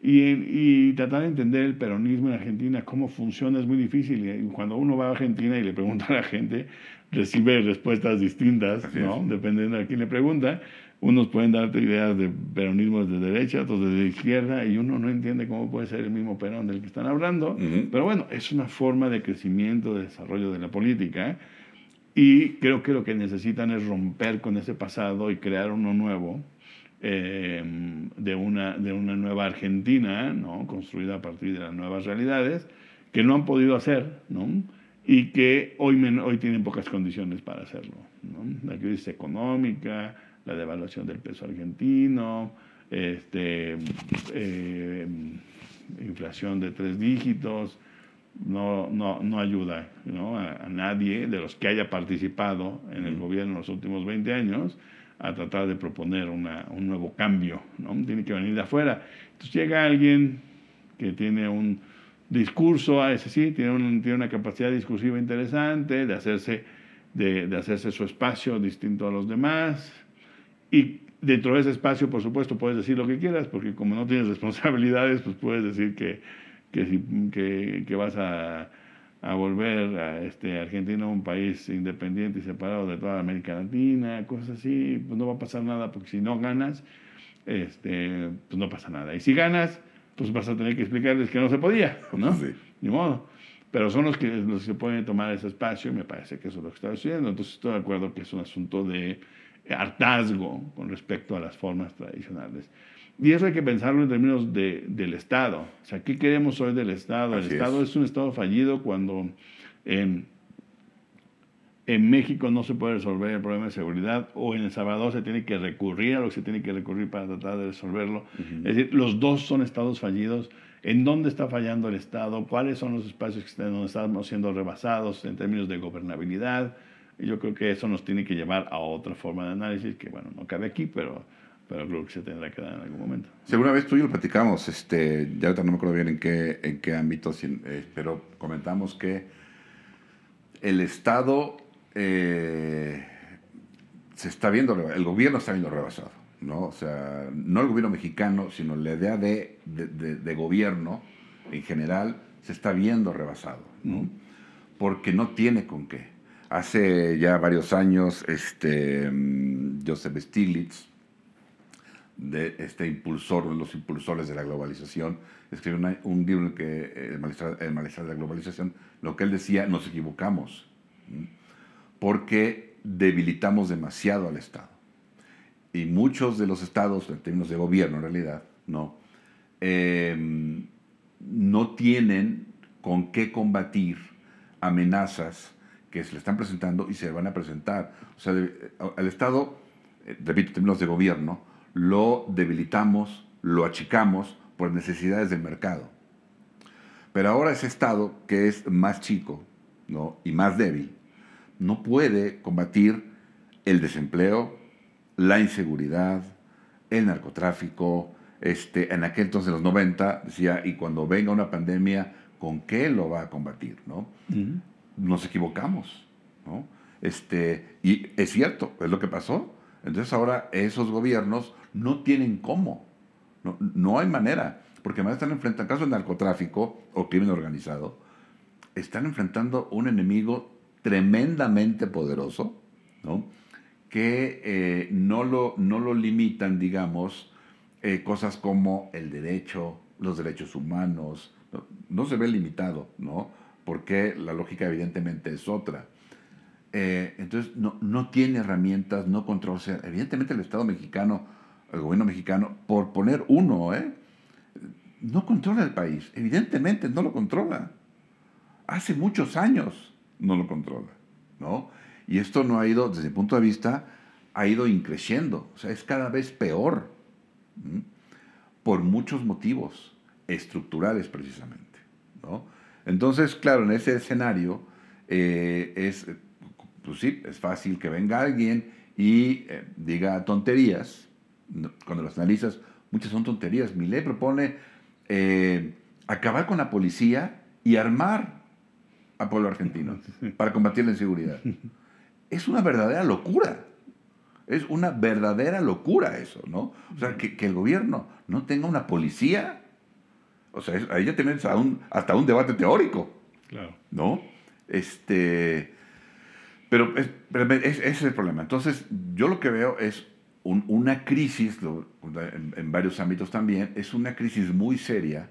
Y, y, tratar de entender el peronismo en Argentina, cómo funciona, es muy difícil. Y cuando uno va a Argentina y le pregunta a la gente, recibe respuestas distintas, ¿no? Dependiendo de a quién le pregunta. Unos pueden darte ideas de peronismo desde derecha, otros desde izquierda, y uno no entiende cómo puede ser el mismo Perón del que están hablando. Pero bueno, es una forma de crecimiento, de desarrollo de la política. Y creo que lo que necesitan es romper con ese pasado y crear uno nuevo, eh, de, una, de una nueva Argentina, ¿no? construida a partir de las nuevas realidades, que no han podido hacer, ¿no? y que hoy, hoy tienen pocas condiciones para hacerlo. ¿no? La crisis económica, la devaluación del peso argentino, este, eh, inflación de tres dígitos, no, no, no ayuda ¿no? A, nadie de los que haya participado en el gobierno en los últimos 20 años a tratar de proponer una, un nuevo cambio. ¿no? Tiene que venir de afuera. Entonces llega alguien que tiene un discurso, a ese sí, tiene, un, tiene una capacidad discursiva interesante de hacerse, de, de hacerse su espacio distinto a los demás. Y dentro de ese espacio, por supuesto, puedes decir lo que quieras, porque como no tienes [laughs] responsabilidades, pues puedes decir que que, que, vas a, a, volver a este, Argentina un país independiente y separado de toda América Latina, cosas así, pues no va a pasar nada porque si no ganas, este, pues no pasa nada. Y si ganas, pues vas a tener que explicarles que no se podía, ¿no? Sí. Ni modo. Pero son los que, los que pueden tomar ese espacio y me parece que eso es lo que está sucediendo. Entonces estoy de acuerdo que es un asunto de hartazgo con respecto a las formas tradicionales. Y eso hay que pensarlo en términos de, del Estado. O sea, ¿qué queremos hoy del Estado? el Estado es. un Estado fallido cuando en, en México no se puede resolver el problema de seguridad o en El Salvador se tiene que recurrir a lo que se tiene que recurrir para tratar de resolverlo. Es decir, los dos son estados fallidos. ¿En dónde está fallando el Estado? ¿Cuáles son los espacios que están, donde estamos siendo rebasados en términos de gobernabilidad? Y yo creo que eso nos tiene que llevar a otra forma de análisis que, bueno, no cabe aquí, pero pero creo que se tendrá que dar en algún momento. Segura vez tú y yo lo platicamos, este, ya ahorita no me acuerdo bien en qué, en qué ámbito, eh, pero comentamos que el Estado eh, se está viendo, el gobierno está viendo rebasado, ¿no? O sea, no el gobierno mexicano, sino la idea de, de, de, gobierno en general se está viendo rebasado, ¿no? porque no tiene con qué. Hace ya varios años, este, Joseph Stiglitz, de este impulsor, uno de los impulsores de la globalización, escribió un libro en que el malestar, el malestar, de la globalización, lo que él decía, nos equivocamos, porque debilitamos demasiado al Estado. Y muchos de los estados, en términos de gobierno en realidad, no, em, no tienen con qué combatir amenazas que se le están presentando y se van a presentar. O sea, el Estado, eh, repito, en términos de gobierno, lo debilitamos, lo achicamos por necesidades del mercado. Pero ahora ese Estado, que es más chico ¿no? y más débil, no puede combatir el desempleo, la inseguridad, el narcotráfico. Este, en aquel entonces, en los 90, decía, y cuando venga una pandemia, ¿con qué lo va a combatir? ¿no? Nos equivocamos. ¿no? Este, y es cierto, es lo que pasó. Entonces ahora esos gobiernos no tienen cómo. No, no hay manera. Porque además están enfrentando, en caso de narcotráfico o crimen organizado, están enfrentando un enemigo tremendamente poderoso, ¿no? que eh, no, lo, no lo limitan, digamos, eh, cosas como el derecho, los derechos humanos, no, se ve limitado, ¿no? Porque la lógica evidentemente es otra. Eh, entonces, no, no, tiene herramientas, no controla. evidentemente el Estado mexicano, el gobierno mexicano, por poner uno, ¿eh? no controla el país. Evidentemente no lo controla. Hace muchos años no lo controla, ¿no? Y esto no ha ido, desde mi punto de vista, ha ido increciendo. O sea, es cada vez peor. Por muchos motivos estructurales, precisamente. ¿no? Entonces, claro, en ese escenario eh, es, pues sí, es fácil que venga alguien y eh, diga tonterías. Cuando las analizas, muchas son tonterías. Mi ley propone eh, acabar con la policía y armar al pueblo argentino [laughs] para combatir la inseguridad. es una verdadera locura. Es una verdadera locura eso, ¿no? O sea, que, el gobierno no tenga una policía. O sea, ahí ya tenemos hasta un debate teórico. Claro. ¿No? Este. Pero, ese es el problema. Entonces, yo lo que veo es una crisis, en, varios ámbitos también, es una crisis muy seria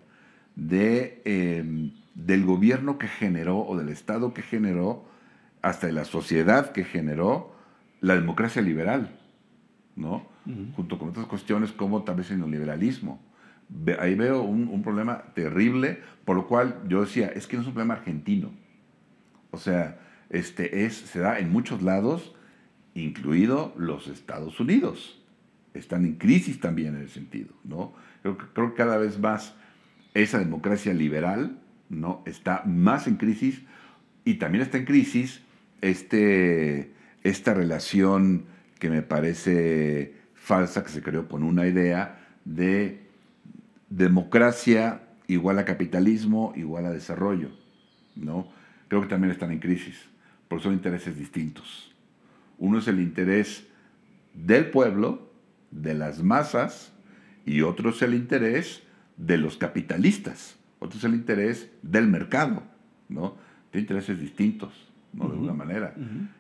de, em, del gobierno que generó o del Estado que generó hasta de la sociedad que generó la democracia liberal, ¿no? Junto con otras cuestiones como tal vez el neoliberalismo. Ahí veo un, problema terrible, por lo cual yo decía, es que no es un problema argentino. O sea, este es, se da en muchos lados, incluido los Estados Unidos. Están en crisis también en el sentido, ¿no? Creo, creo que cada vez más esa democracia liberal, ¿no? Está más en crisis y también está en crisis este, esta relación que me parece falsa, que se creó con una idea de democracia igual a capitalismo, igual a desarrollo. ¿no? Creo que también están en crisis, porque son intereses distintos. Uno es el interés del pueblo, de las masas, y otro es el interés de los capitalistas, otro es el interés del mercado. ¿no? Tiene intereses distintos. ¿no? De alguna manera.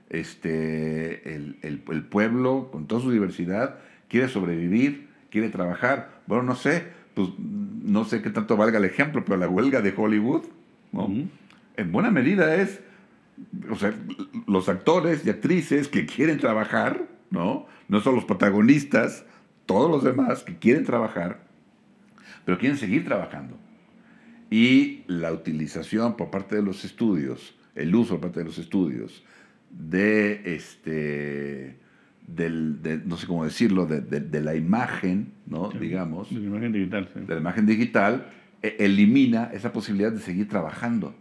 este, el, el, el, pueblo, con toda su diversidad, quiere sobrevivir, quiere trabajar. Bueno, no sé, pues no sé qué tanto valga el ejemplo, pero la huelga de Hollywood, ¿no? En buena medida es, o sea, los actores y actrices que quieren trabajar, ¿no? No son los protagonistas, todos los demás que quieren trabajar, pero quieren seguir trabajando. Y la utilización por parte de los estudios el uso por parte de los estudios de este del, no sé cómo decirlo, de, la imagen, ¿no? digamos. De la imagen digital, De la imagen digital, e, elimina esa posibilidad de seguir trabajando.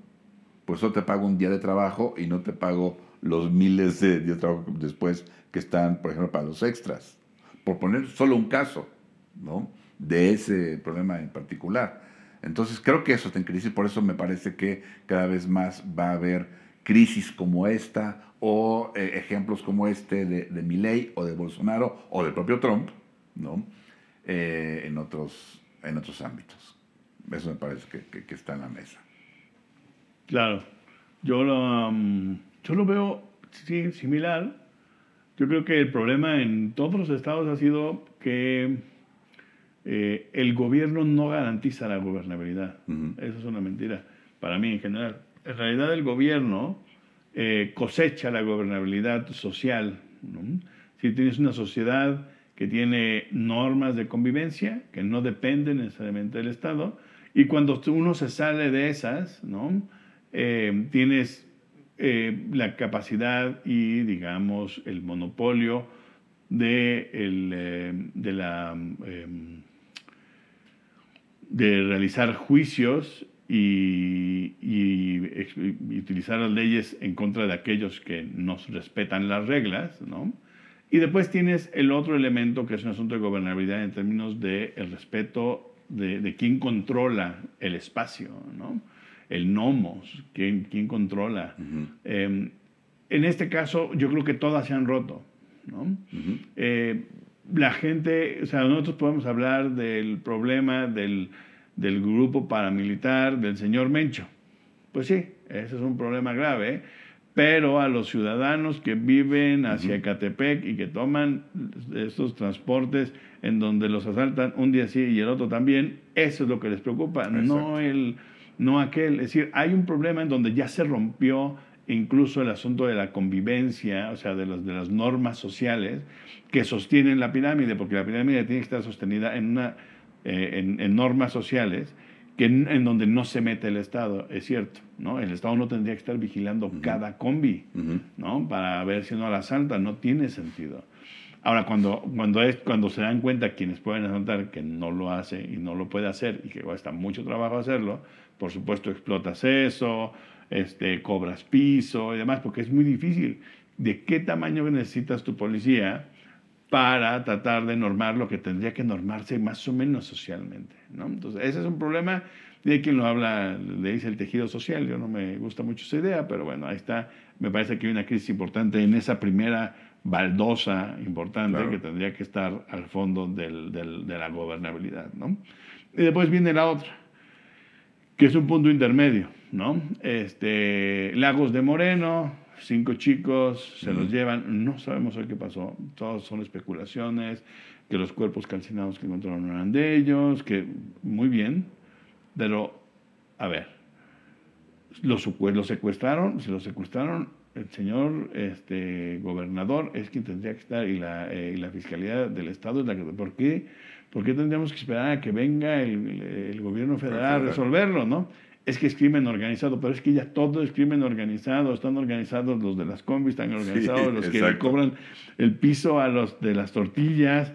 Por eso te pago un día de trabajo y no te pago los miles de días de trabajo después que están, por ejemplo, para los extras. Por poner solo un caso, ¿no? De ese problema en particular. Entonces creo que eso está en crisis, por eso me parece que cada vez más va a haber crisis como esta o eh, ejemplos como este de, de Milley o de Bolsonaro o del propio Trump, ¿no? Eh, en, otros, en otros ámbitos. Eso me parece que, está en la mesa. Claro. Yo lo, um, yo lo veo sí, similar. Yo creo que el problema en todos los estados ha sido que eh, el gobierno no garantiza la gobernabilidad. Eso es una mentira para mí en general. En realidad el gobierno eh, cosecha la gobernabilidad social. Si tienes una sociedad que tiene normas de convivencia que no dependen necesariamente del Estado, y cuando uno se sale de esas. Eh, tienes eh, la capacidad y, digamos, el monopolio de, la, em, de realizar juicios y, y, utilizar las leyes en contra de aquellos que no respetan las reglas, ¿no? Y después tienes el otro elemento que es un asunto de gobernabilidad en términos de el respeto de, de quién controla el espacio, ¿no? el nomos, quién, quién controla. Em, en este caso, yo creo que todas se han roto. ¿no? Eh, la gente, o sea, nosotros podemos hablar del problema del, del, grupo paramilitar del señor Mencho. Pues sí, ese es un problema grave, pero a los ciudadanos que viven hacia Ecatepec y que toman estos transportes en donde los asaltan un día sí y el otro también, eso es lo que les preocupa, no el no aquel. Es decir, hay un problema en donde ya se rompió incluso el asunto de la convivencia, o sea, de, los, de las normas sociales que sostienen la pirámide, porque la pirámide tiene que estar sostenida en, una, eh, en, normas sociales que en, donde no se mete el Estado, es cierto, ¿no? El Estado no tendría que estar vigilando cada combi, ¿no? Para ver si no la asalta, no tiene sentido. Ahora, cuando, cuando, es, cuando se dan cuenta quienes pueden asaltar que no lo hace y no lo puede hacer y que cuesta mucho trabajo hacerlo, por supuesto explotas eso, este, cobras piso y demás, porque es muy difícil. ¿De qué tamaño necesitas tu policía para tratar de normar lo que tendría que normarse más o menos socialmente? ¿no? Entonces, ese es un problema. Y hay quien lo habla, le dice el tejido social. Yo no me gusta mucho esa idea, pero bueno, ahí está. Me parece que hay una crisis importante en esa primera baldosa importante que tendría que estar al fondo del, del, de la gobernabilidad. ¿no? Y después viene la otra que es un punto intermedio, ¿no? Este, Lagos de Moreno, cinco chicos, se los llevan, no sabemos hoy qué pasó, todos son especulaciones, que los cuerpos calcinados que encontraron eran de ellos, que muy bien, pero, a ver, los, los secuestraron, se los secuestraron, el señor este, gobernador es quien tendría que estar y la, eh, la fiscalía del Estado es la que... ¿Por qué? ¿Por qué tendríamos que esperar a que venga el, gobierno federal a resolverlo, no? Es que es crimen organizado, pero es que ya todo es crimen organizado. Están organizados los de las combis, están organizados los que le cobran el piso a los de las tortillas.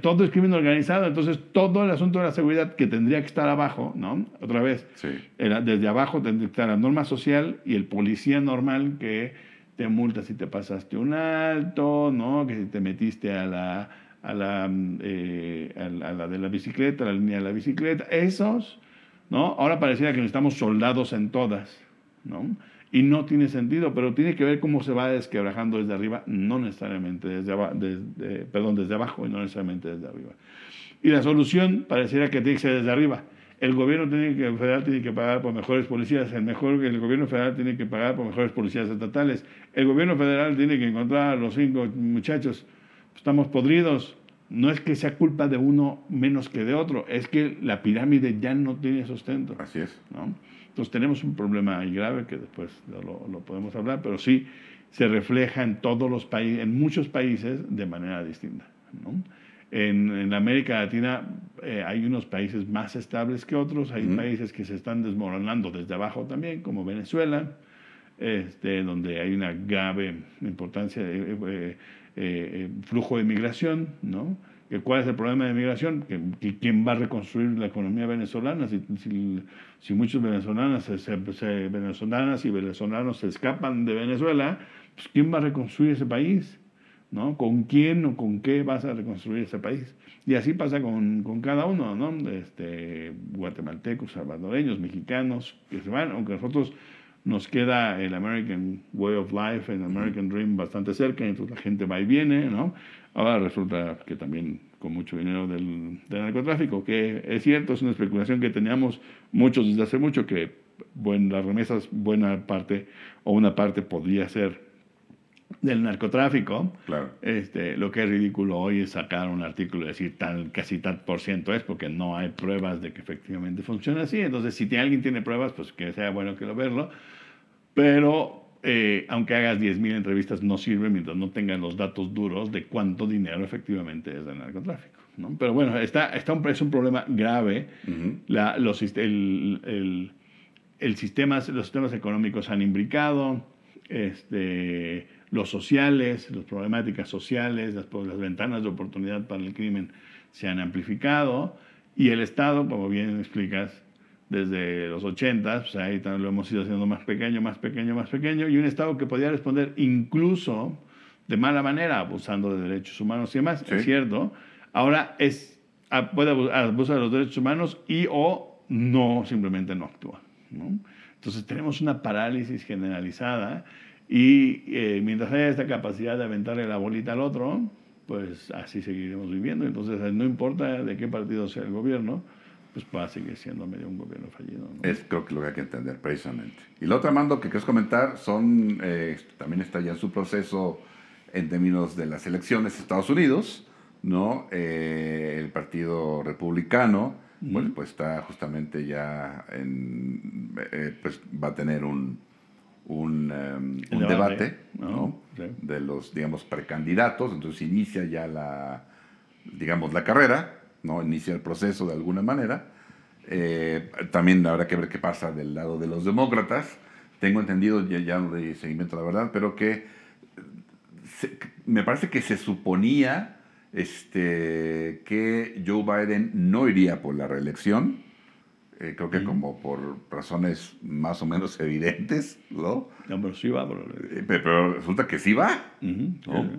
todo es crimen organizado. Entonces, todo el asunto de la seguridad que tendría que estar abajo, ¿no? Otra vez, era, desde abajo tendría que estar la norma social y el policía normal que te multa si te pasaste un alto, ¿no? Que si te metiste a la a la, eh, a la, de la bicicleta, la línea de la bicicleta, esos, ¿no? Ahora pareciera que necesitamos soldados en todas, ¿no? Y no tiene sentido, pero tiene que ver cómo se va desquebrajando desde arriba, no necesariamente desde abajo, desde, perdón, desde abajo y no necesariamente desde arriba. Y la solución pareciera que tiene que ser desde arriba. El gobierno federal tiene que pagar por mejores policías, el, mejor, el gobierno federal tiene que pagar por mejores policías estatales, el gobierno federal tiene que encontrar a los cinco muchachos estamos podridos. No es que sea culpa de uno menos que de otro, es que la pirámide ya no tiene sustento. Así es. ¿no? Entonces tenemos un problema ahí grave que después lo, lo, podemos hablar, pero sí se refleja en todos los países, en muchos países de manera distinta. ¿no? En, en, América Latina eh, hay unos países más estables que otros, hay países que se están desmoronando desde abajo también, como Venezuela, este, donde hay una grave importancia. de eh, eh, eh, flujo de migración, ¿no? ¿Cuál es el problema de migración? ¿Que, ¿Quién va a reconstruir la economía venezolana? Si, si, muchos venezolanas, venezolanas y venezolanos se escapan de Venezuela, pues ¿quién va a reconstruir ese país? ¿no? ¿Con quién o con qué vas a reconstruir ese país? Y así pasa con, con cada uno, ¿no? Este, guatemaltecos, salvadoreños, mexicanos, que se van, aunque nosotros nos queda el American Way of Life, el American Dream bastante cerca, entonces la gente va y viene, ¿no? Ahora resulta que también con mucho dinero del, narcotráfico, que es cierto, es una especulación que teníamos muchos desde hace mucho, que bueno, las remesas, buena parte o una parte podría ser del narcotráfico, Claro. este, lo que es ridículo hoy es sacar un artículo y decir tal, casi tal por ciento es, porque no hay pruebas de que efectivamente funciona así. Entonces, si alguien tiene pruebas, pues que sea bueno que lo verlo. Pero eh, aunque hagas 10.000 entrevistas, no sirve mientras no tengas los datos duros de cuánto dinero efectivamente es del narcotráfico. ¿no? Pero bueno, está, está un, es un problema grave. Ujú. La- los, el, el- el sistemas, los sistemas económicos han imbricado, este, los sociales, las problemáticas sociales, las, las ventanas de oportunidad para el crimen se han amplificado y el Estado, como bien explicas, desde los 80, pues ahí lo hemos ido haciendo más pequeño, más pequeño, más pequeño, y un Estado que podía responder incluso de mala manera, abusando de derechos humanos y demás, Sí. es cierto, ahora es, a- puede abu- abusar de los derechos humanos y o no, simplemente no actúa. ¿no? Entonces tenemos una parálisis generalizada y eh, mientras haya esta capacidad de aventarle la bolita al otro, pues así seguiremos viviendo. Entonces no importa de qué partido sea el gobierno, pues va a seguir siendo medio un gobierno fallido. ¿no? Es creo que lo que hay que entender precisamente. Y lo otro, Armando, que quieres comentar, son, eh, también está ya en su proceso en términos de las elecciones de Estados Unidos, ¿no? Eh, el Partido Republicano, pues, pues está justamente ya en, eh, pues va a tener un, un, em, un debate, debate, ¿no? ¿no? Sí. De los, digamos, precandidatos, entonces inicia ya la, digamos, la carrera, ¿no? Inicia el proceso de alguna manera. Eh, también habrá que ver qué pasa del lado de los demócratas. Tengo entendido, ya, ya no de seguimiento la verdad, pero que se- me parece que se suponía este, que Joe Biden no iría por la reelección. Eh, creo que como por razones más o menos evidentes, ¿no? No, pero sí va por Eh, Pero, pero resulta que sí va. ¿no?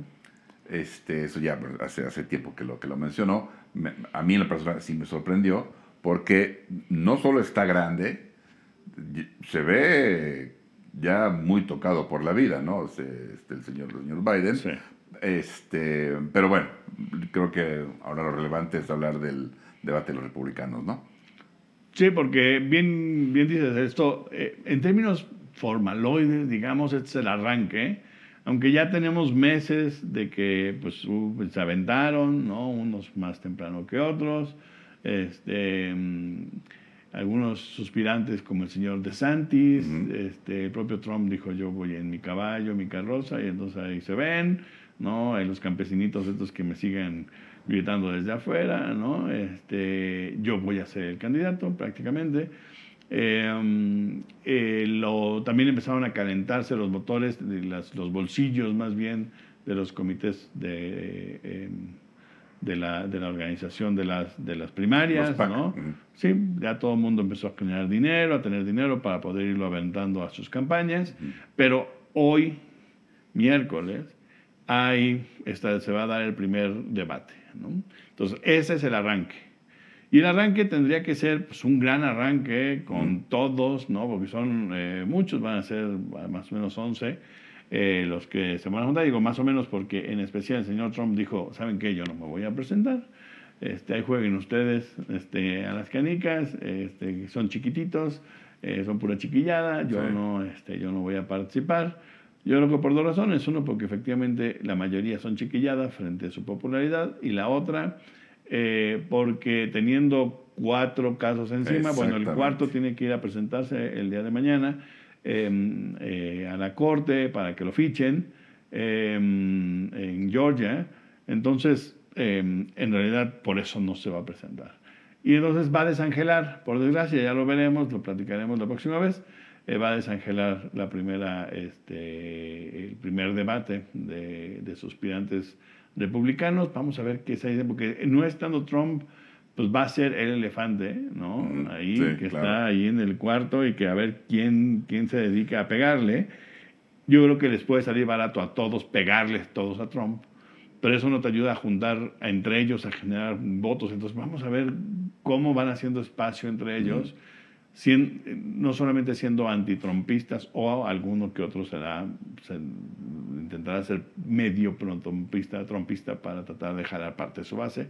Este, eso ya hace, hace tiempo que lo, que lo mencionó. Me- a mí en la persona sí me sorprendió porque no solo está grande, se ve ya muy tocado por la vida, ¿no? Este, este, el, señor, el señor Biden. Sí. Este, pero bueno, creo que ahora lo relevante es hablar del debate de los republicanos, ¿no? Sí, porque bien, bien dices esto, eh, en términos formaloides, digamos, este es el arranque, aunque ya tenemos meses de que pues, uh, se aventaron, ¿no? unos más temprano que otros, este, mm, algunos suspirantes como el señor DeSantis, Ujú. este, el propio Trump dijo yo voy en mi caballo, mi carroza, y entonces ahí se ven, ¿no? Hay los campesinitos estos que me siguen gritando desde afuera, ¿no? Este, yo voy a ser el candidato prácticamente. Eh, um, eh, lo- también empezaron a calentarse los motores, las- los bolsillos más bien de los comités de, eh, de, la, de la organización de las, de las primarias, ¿no? Sí, ya todo el mundo empezó a generar dinero, a tener dinero para poder irlo aventando a sus campañas, pero hoy, miércoles, hay, esta, se va a dar el primer debate. ¿No? Entonces, ese es el arranque. Y el arranque tendría que ser pues, un gran arranque con todos, ¿no? porque son eh, muchos, van a ser más o menos 11 eh, los que se van a juntar. Digo más o menos porque en especial el señor Trump dijo, ¿saben qué? Yo no me voy a presentar. Este, ahí jueguen ustedes este, a las canicas, este, son chiquititos, eh, son pura chiquillada, yo, Sí. no, este, yo no voy a participar. Yo creo que por dos razones. Uno, porque efectivamente la mayoría son chiquilladas frente a su popularidad. Y la otra, eh, porque teniendo cuatro casos encima, bueno, el cuarto tiene que ir a presentarse el día de mañana eh, eh, a la corte para que lo fichen eh, en Georgia. Entonces, eh, en realidad, por eso no se va a presentar. Y entonces va a desangelar, por desgracia, ya lo veremos, lo platicaremos la próxima vez, va a desangelar la primera, este, el primer debate de, de suspirantes republicanos. Vamos a ver qué se dice, porque no estando Trump, pues va a ser el elefante, ¿no? Mm, ahí, sí, que claro. está ahí en el cuarto y que a ver quién, quién se dedica a pegarle. Yo creo que les puede salir barato a todos pegarles todos a Trump, pero eso no te ayuda a juntar entre ellos, a generar votos. Entonces vamos a ver cómo van haciendo espacio entre ellos, sien- no solamente siendo antitrumpistas o alguno que otro será, se- intentará ser medio trumpista, trumpista para tratar de jalar parte de su base,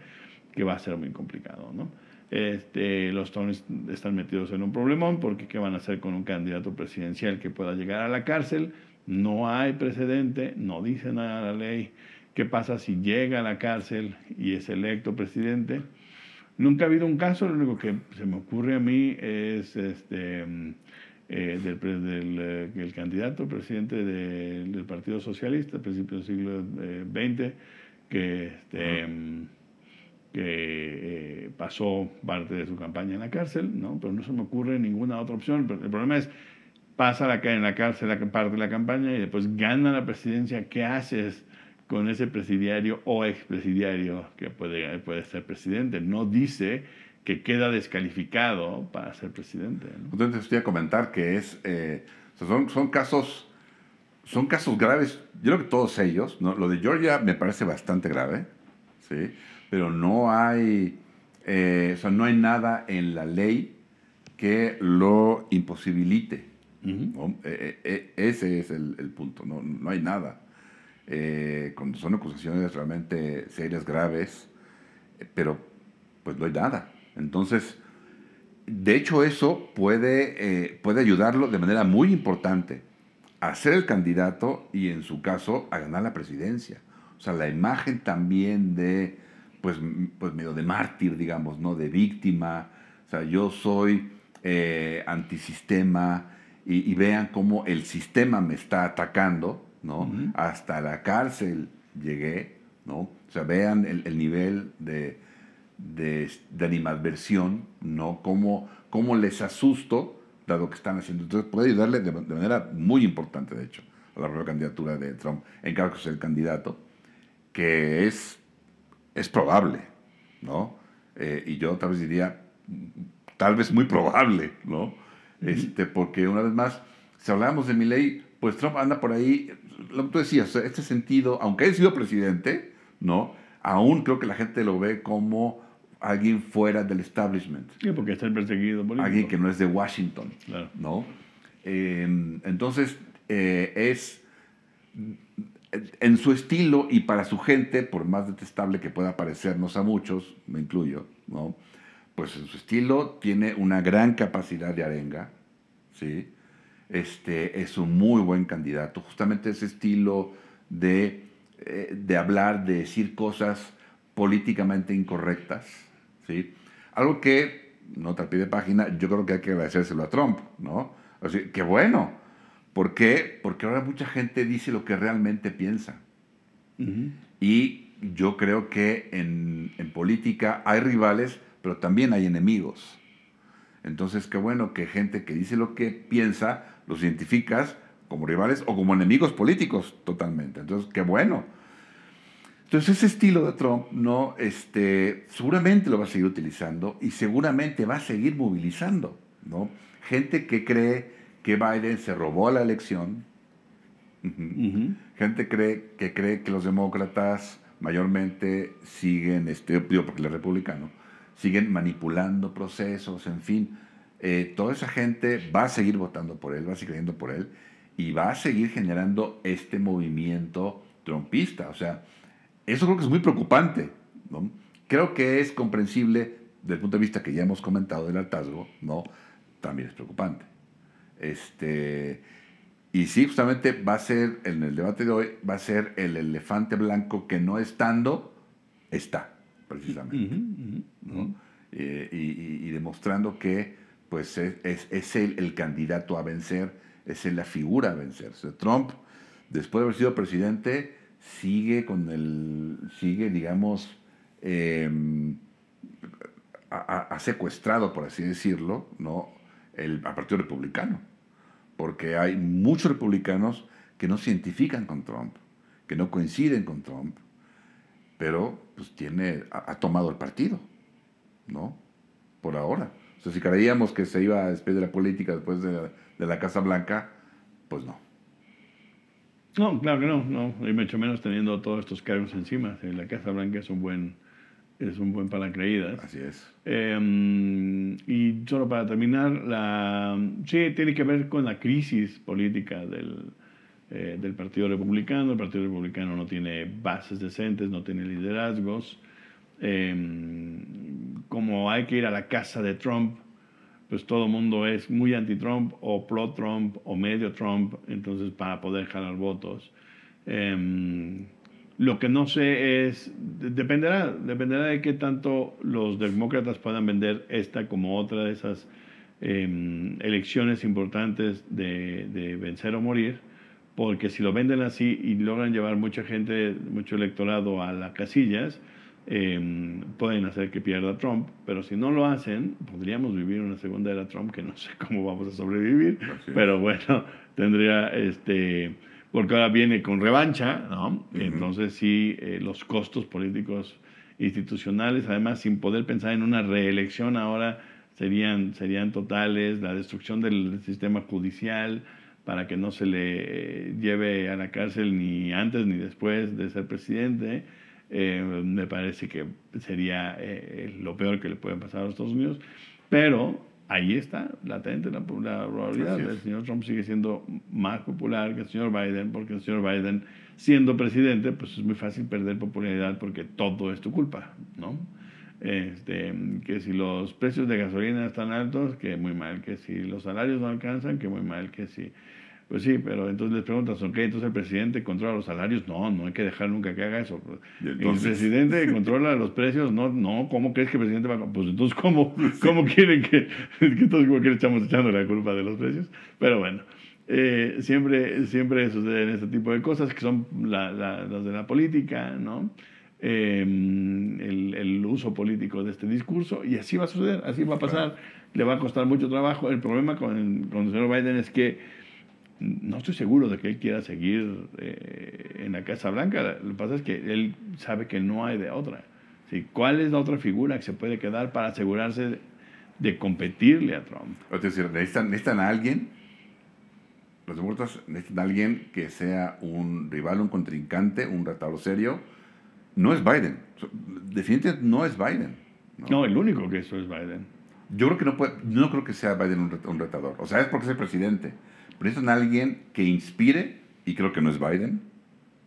que va a ser muy complicado, ¿no? Este, los Tories están metidos en un problemón porque ¿qué van a hacer con un candidato presidencial que pueda llegar a la cárcel? No hay precedente, no dice nada la ley. ¿Qué pasa si llega a la cárcel y es electo presidente? Nunca ha habido un caso, lo único que se me ocurre a mí es este, eh, del, del eh, el candidato presidente del Partido Socialista, a principios del siglo XX, eh, que, este, que pasó parte de su campaña en la cárcel, ¿no? pero no se me ocurre ninguna otra opción. el problema es, pasa la, en la cárcel la parte de la campaña y después gana la presidencia, ¿qué haces? Con ese presidiario o expresidiario que puede, puede ser presidente. No dice que queda descalificado para ser presidente. Entonces, estoy a comentar que es, eh, son, son, casos, son casos graves. Yo creo que todos ellos, ¿no? lo de Georgia me parece bastante grave, ¿sí? pero no hay, eh, o sea, no hay nada en la ley que lo imposibilite. Eh, ese es el, el punto, no, no hay nada eh, cuando son acusaciones realmente serias, graves, eh, pero pues no hay nada. Entonces, de hecho eso puede, eh, puede ayudarlo de manera muy importante a ser el candidato y en su caso a ganar la presidencia. O sea, la imagen también de, pues, pues medio de mártir, digamos, ¿no? De víctima. O sea, yo soy antisistema y, y vean cómo el sistema me está atacando ¿no? Hasta la cárcel llegué, ¿no? O sea, vean el, nivel de, de, animadversión, ¿no? Cómo, cómo, les asusto dado que están haciendo. Entonces puede ayudarle de, manera muy importante, de hecho, a la propia candidatura de Trump, en caso de ser candidato, que es, es probable, ¿no? Eh, y yo tal vez diría, tal vez muy probable, ¿no? este, porque una vez más, si hablamos de mi ley, pues Trump anda por ahí, lo que tú decías, este sentido, aunque haya sido presidente, ¿no? Aún creo que la gente lo ve como alguien fuera del establishment. Sí, porque está perseguido político. Alguien que no es de Washington, ¿no? Em, entonces, eh, es en su estilo y para su gente, por más detestable que pueda parecernos a muchos, me incluyo, ¿no? Pues en su estilo tiene una gran capacidad de arenga, ¿sí? Este, es un muy buen candidato. Justamente ese estilo de, eh, de hablar, de decir cosas políticamente incorrectas. ¿sí? Algo que, nota al pie de página, yo creo que hay que agradecérselo a Trump. ¿no? Así, bueno. ¿Por qué? Porque ahora mucha gente dice lo que realmente piensa. Y yo creo que en, en política hay rivales, pero también hay enemigos. Entonces, qué bueno que gente que dice lo que piensa los identificas como rivales o como enemigos políticos totalmente. Entonces, qué bueno. Entonces, ese estilo de Trump, ¿no? Este, seguramente lo va a seguir utilizando y seguramente va a seguir movilizando, ¿no? Gente que cree que Biden se robó la elección. Gente cree, que cree que los demócratas mayormente siguen, este, digo, porque los republicanos, siguen manipulando procesos, en fin. Eh, toda esa gente va a seguir votando por él, va a seguir creyendo por él y va a seguir generando este movimiento trompista. O sea, eso creo que es muy preocupante. ¿no? Creo que es comprensible desde el punto de vista que ya hemos comentado del hartazgo, ¿no? También es preocupante. Este, y sí, justamente va a ser, en el debate de hoy, va a ser el elefante blanco que no estando, está, precisamente. Eh, y, demostrando que pues es, es, el candidato a vencer, es la figura a vencer. Trump, después de haber sido presidente, sigue con el, sigue, digamos, em, ha, secuestrado, por así decirlo, ¿no? el, Partido Republicano. Porque hay muchos republicanos que no se identifican con Trump, que no coinciden con Trump, pero pues tiene, ha tomado el partido, ¿no? Por ahora. O sea, si creíamos que se iba a despedir de la política después de la, Casa Blanca, pues no. No, claro que no, no, y mucho menos teniendo todos estos cargos encima. La Casa Blanca es un buen, es un buen paracaídas. Así es. Em, y solo para terminar, la, sí, tiene que ver con la crisis política del, eh, del Partido Republicano. El Partido Republicano no tiene bases decentes, no tiene liderazgos. Em, como hay que ir a la casa de Trump, pues todo el mundo es muy anti-Trump o pro-Trump o medio Trump, entonces para poder jalar votos. Em, lo que no sé es, dependerá, dependerá de qué tanto los demócratas puedan vender esta como otra de esas em, elecciones importantes de, de, vencer o morir, porque si lo venden así y logran llevar mucha gente, mucho electorado a las casillas, eh, pueden hacer que pierda Trump, pero si no lo hacen, podríamos vivir una segunda era Trump que no sé cómo vamos a sobrevivir, pero bueno, [laughs] tendría este, porque ahora viene con revancha, ¿no? Entonces sí, eh, los costos políticos institucionales, además sin poder pensar en una reelección ahora serían, serían totales, la destrucción del sistema judicial para que no se le lleve a la cárcel ni antes ni después de ser presidente eh, me parece que sería eh, lo peor que le puede pasar a los Estados Unidos. Pero ahí está, latente la, probabilidad. El señor Trump sigue siendo más popular que el señor Biden, porque el señor Biden, siendo presidente, pues es muy fácil perder popularidad porque todo es tu culpa, ¿no? Este, que si los precios de gasolina están altos, que muy mal, que si los salarios no alcanzan, que muy mal, que si pues sí, pero entonces les preguntas, ¿ok? Entonces el presidente controla los salarios. No, no hay que dejar nunca que haga eso. El presidente [laughs] controla los precios. No, no, ¿cómo crees que el presidente va a.? Pues entonces, ¿cómo, cómo quieren que, [laughs] que todos como que le estamos echando la culpa de los precios? Pero bueno, eh, siempre, siempre suceden este tipo de cosas que son las de la política, ¿no? Em, el, el, uso político de este discurso y así va a suceder, así va a pasar, le va a costar mucho trabajo. El problema con, con el señor Biden es que no estoy seguro de que él quiera seguir eh, en la Casa Blanca. Lo que pasa es que él sabe que no hay de otra. ¿Sí? ¿Cuál es la otra figura que se puede quedar para asegurarse de, competirle a Trump? Es decir, necesitan, a alguien, los demócratas necesitan a alguien que sea un rival, un contrincante, un retador serio. No es Biden. Definitivamente no es Biden. No, el único que eso es Biden. Yo creo que no, puede, no creo que sea Biden un retador. O sea, es porque es el presidente necesitan a alguien que inspire, y creo que no es Biden.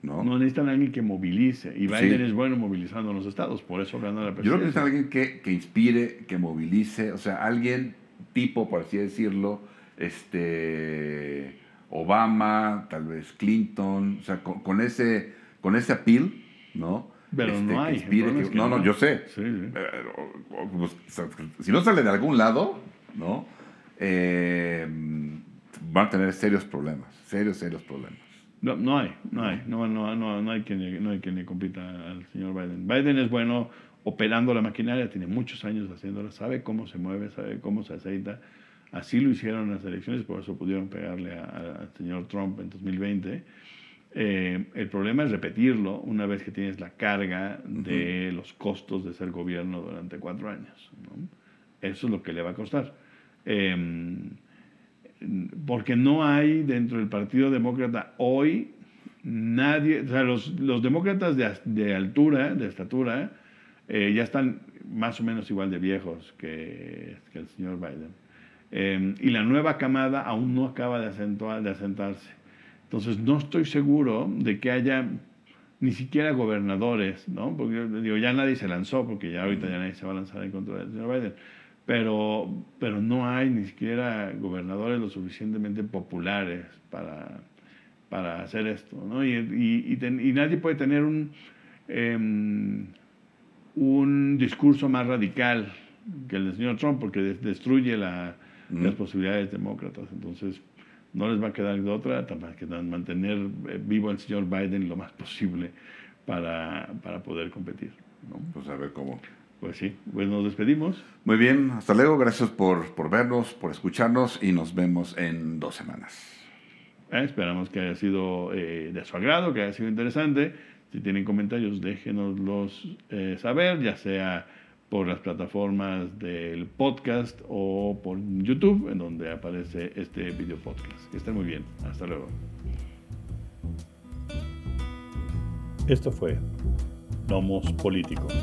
No, no necesitan a alguien que movilice. Y Biden es bueno movilizando a los estados, por eso ganó la presidencia. Yo creo que necesitan a alguien que, que inspire, que movilice, o sea, alguien tipo, por así decirlo, este Obama, tal vez Clinton, o sea, con, ese con ese appeal, ¿no? Pero este, no hay. no, no, yo sé. Pues, si no sale de algún lado, ¿no? Eh, van a tener serios problemas, serios, serios problemas. No, no hay, no hay, no, no, no, no hay quien, no hay quien le compita al señor Biden. Biden es bueno operando la maquinaria, tiene muchos años haciéndola, sabe cómo se mueve, sabe cómo se aceita. Así lo hicieron en las elecciones, por eso pudieron pegarle al señor Trump en 2020. Eh, el problema es repetirlo una vez que tienes la carga de los costos de ser gobierno durante cuatro años. Eso es lo que le va a costar. Eh, porque no hay dentro del Partido Demócrata hoy nadie, o sea, los, los demócratas de, de, altura, de estatura, eh, ya están más o menos igual de viejos que, que el señor Biden. Eh, y la nueva camada aún no acaba de, acentuar, de asentarse. Entonces no estoy seguro de que haya ni siquiera gobernadores, ¿no? Porque digo, ya nadie se lanzó, porque ya ahorita ya nadie se va a lanzar en contra del señor Biden pero, pero no hay ni siquiera gobernadores lo suficientemente populares para, para hacer esto. ¿no? Y, y, nadie puede tener un, em, un discurso más radical que el del señor Trump porque destruye la, las posibilidades demócratas. Entonces, no les va a quedar de otra más que mantener eh, vivo al señor Biden lo más posible para, para poder competir. ¿no? Pues a ver cómo. Pues sí, pues nos despedimos. Muy bien, hasta luego, gracias por, por vernos, por escucharnos y nos vemos en dos semanas. Eh, esperamos que haya sido eh, de su agrado, que haya sido interesante. Si tienen comentarios, déjenoslos eh, saber, ya sea por las plataformas del podcast o por YouTube, en donde aparece este video podcast. Que estén muy bien. Hasta luego. Esto fue Nomos Políticos.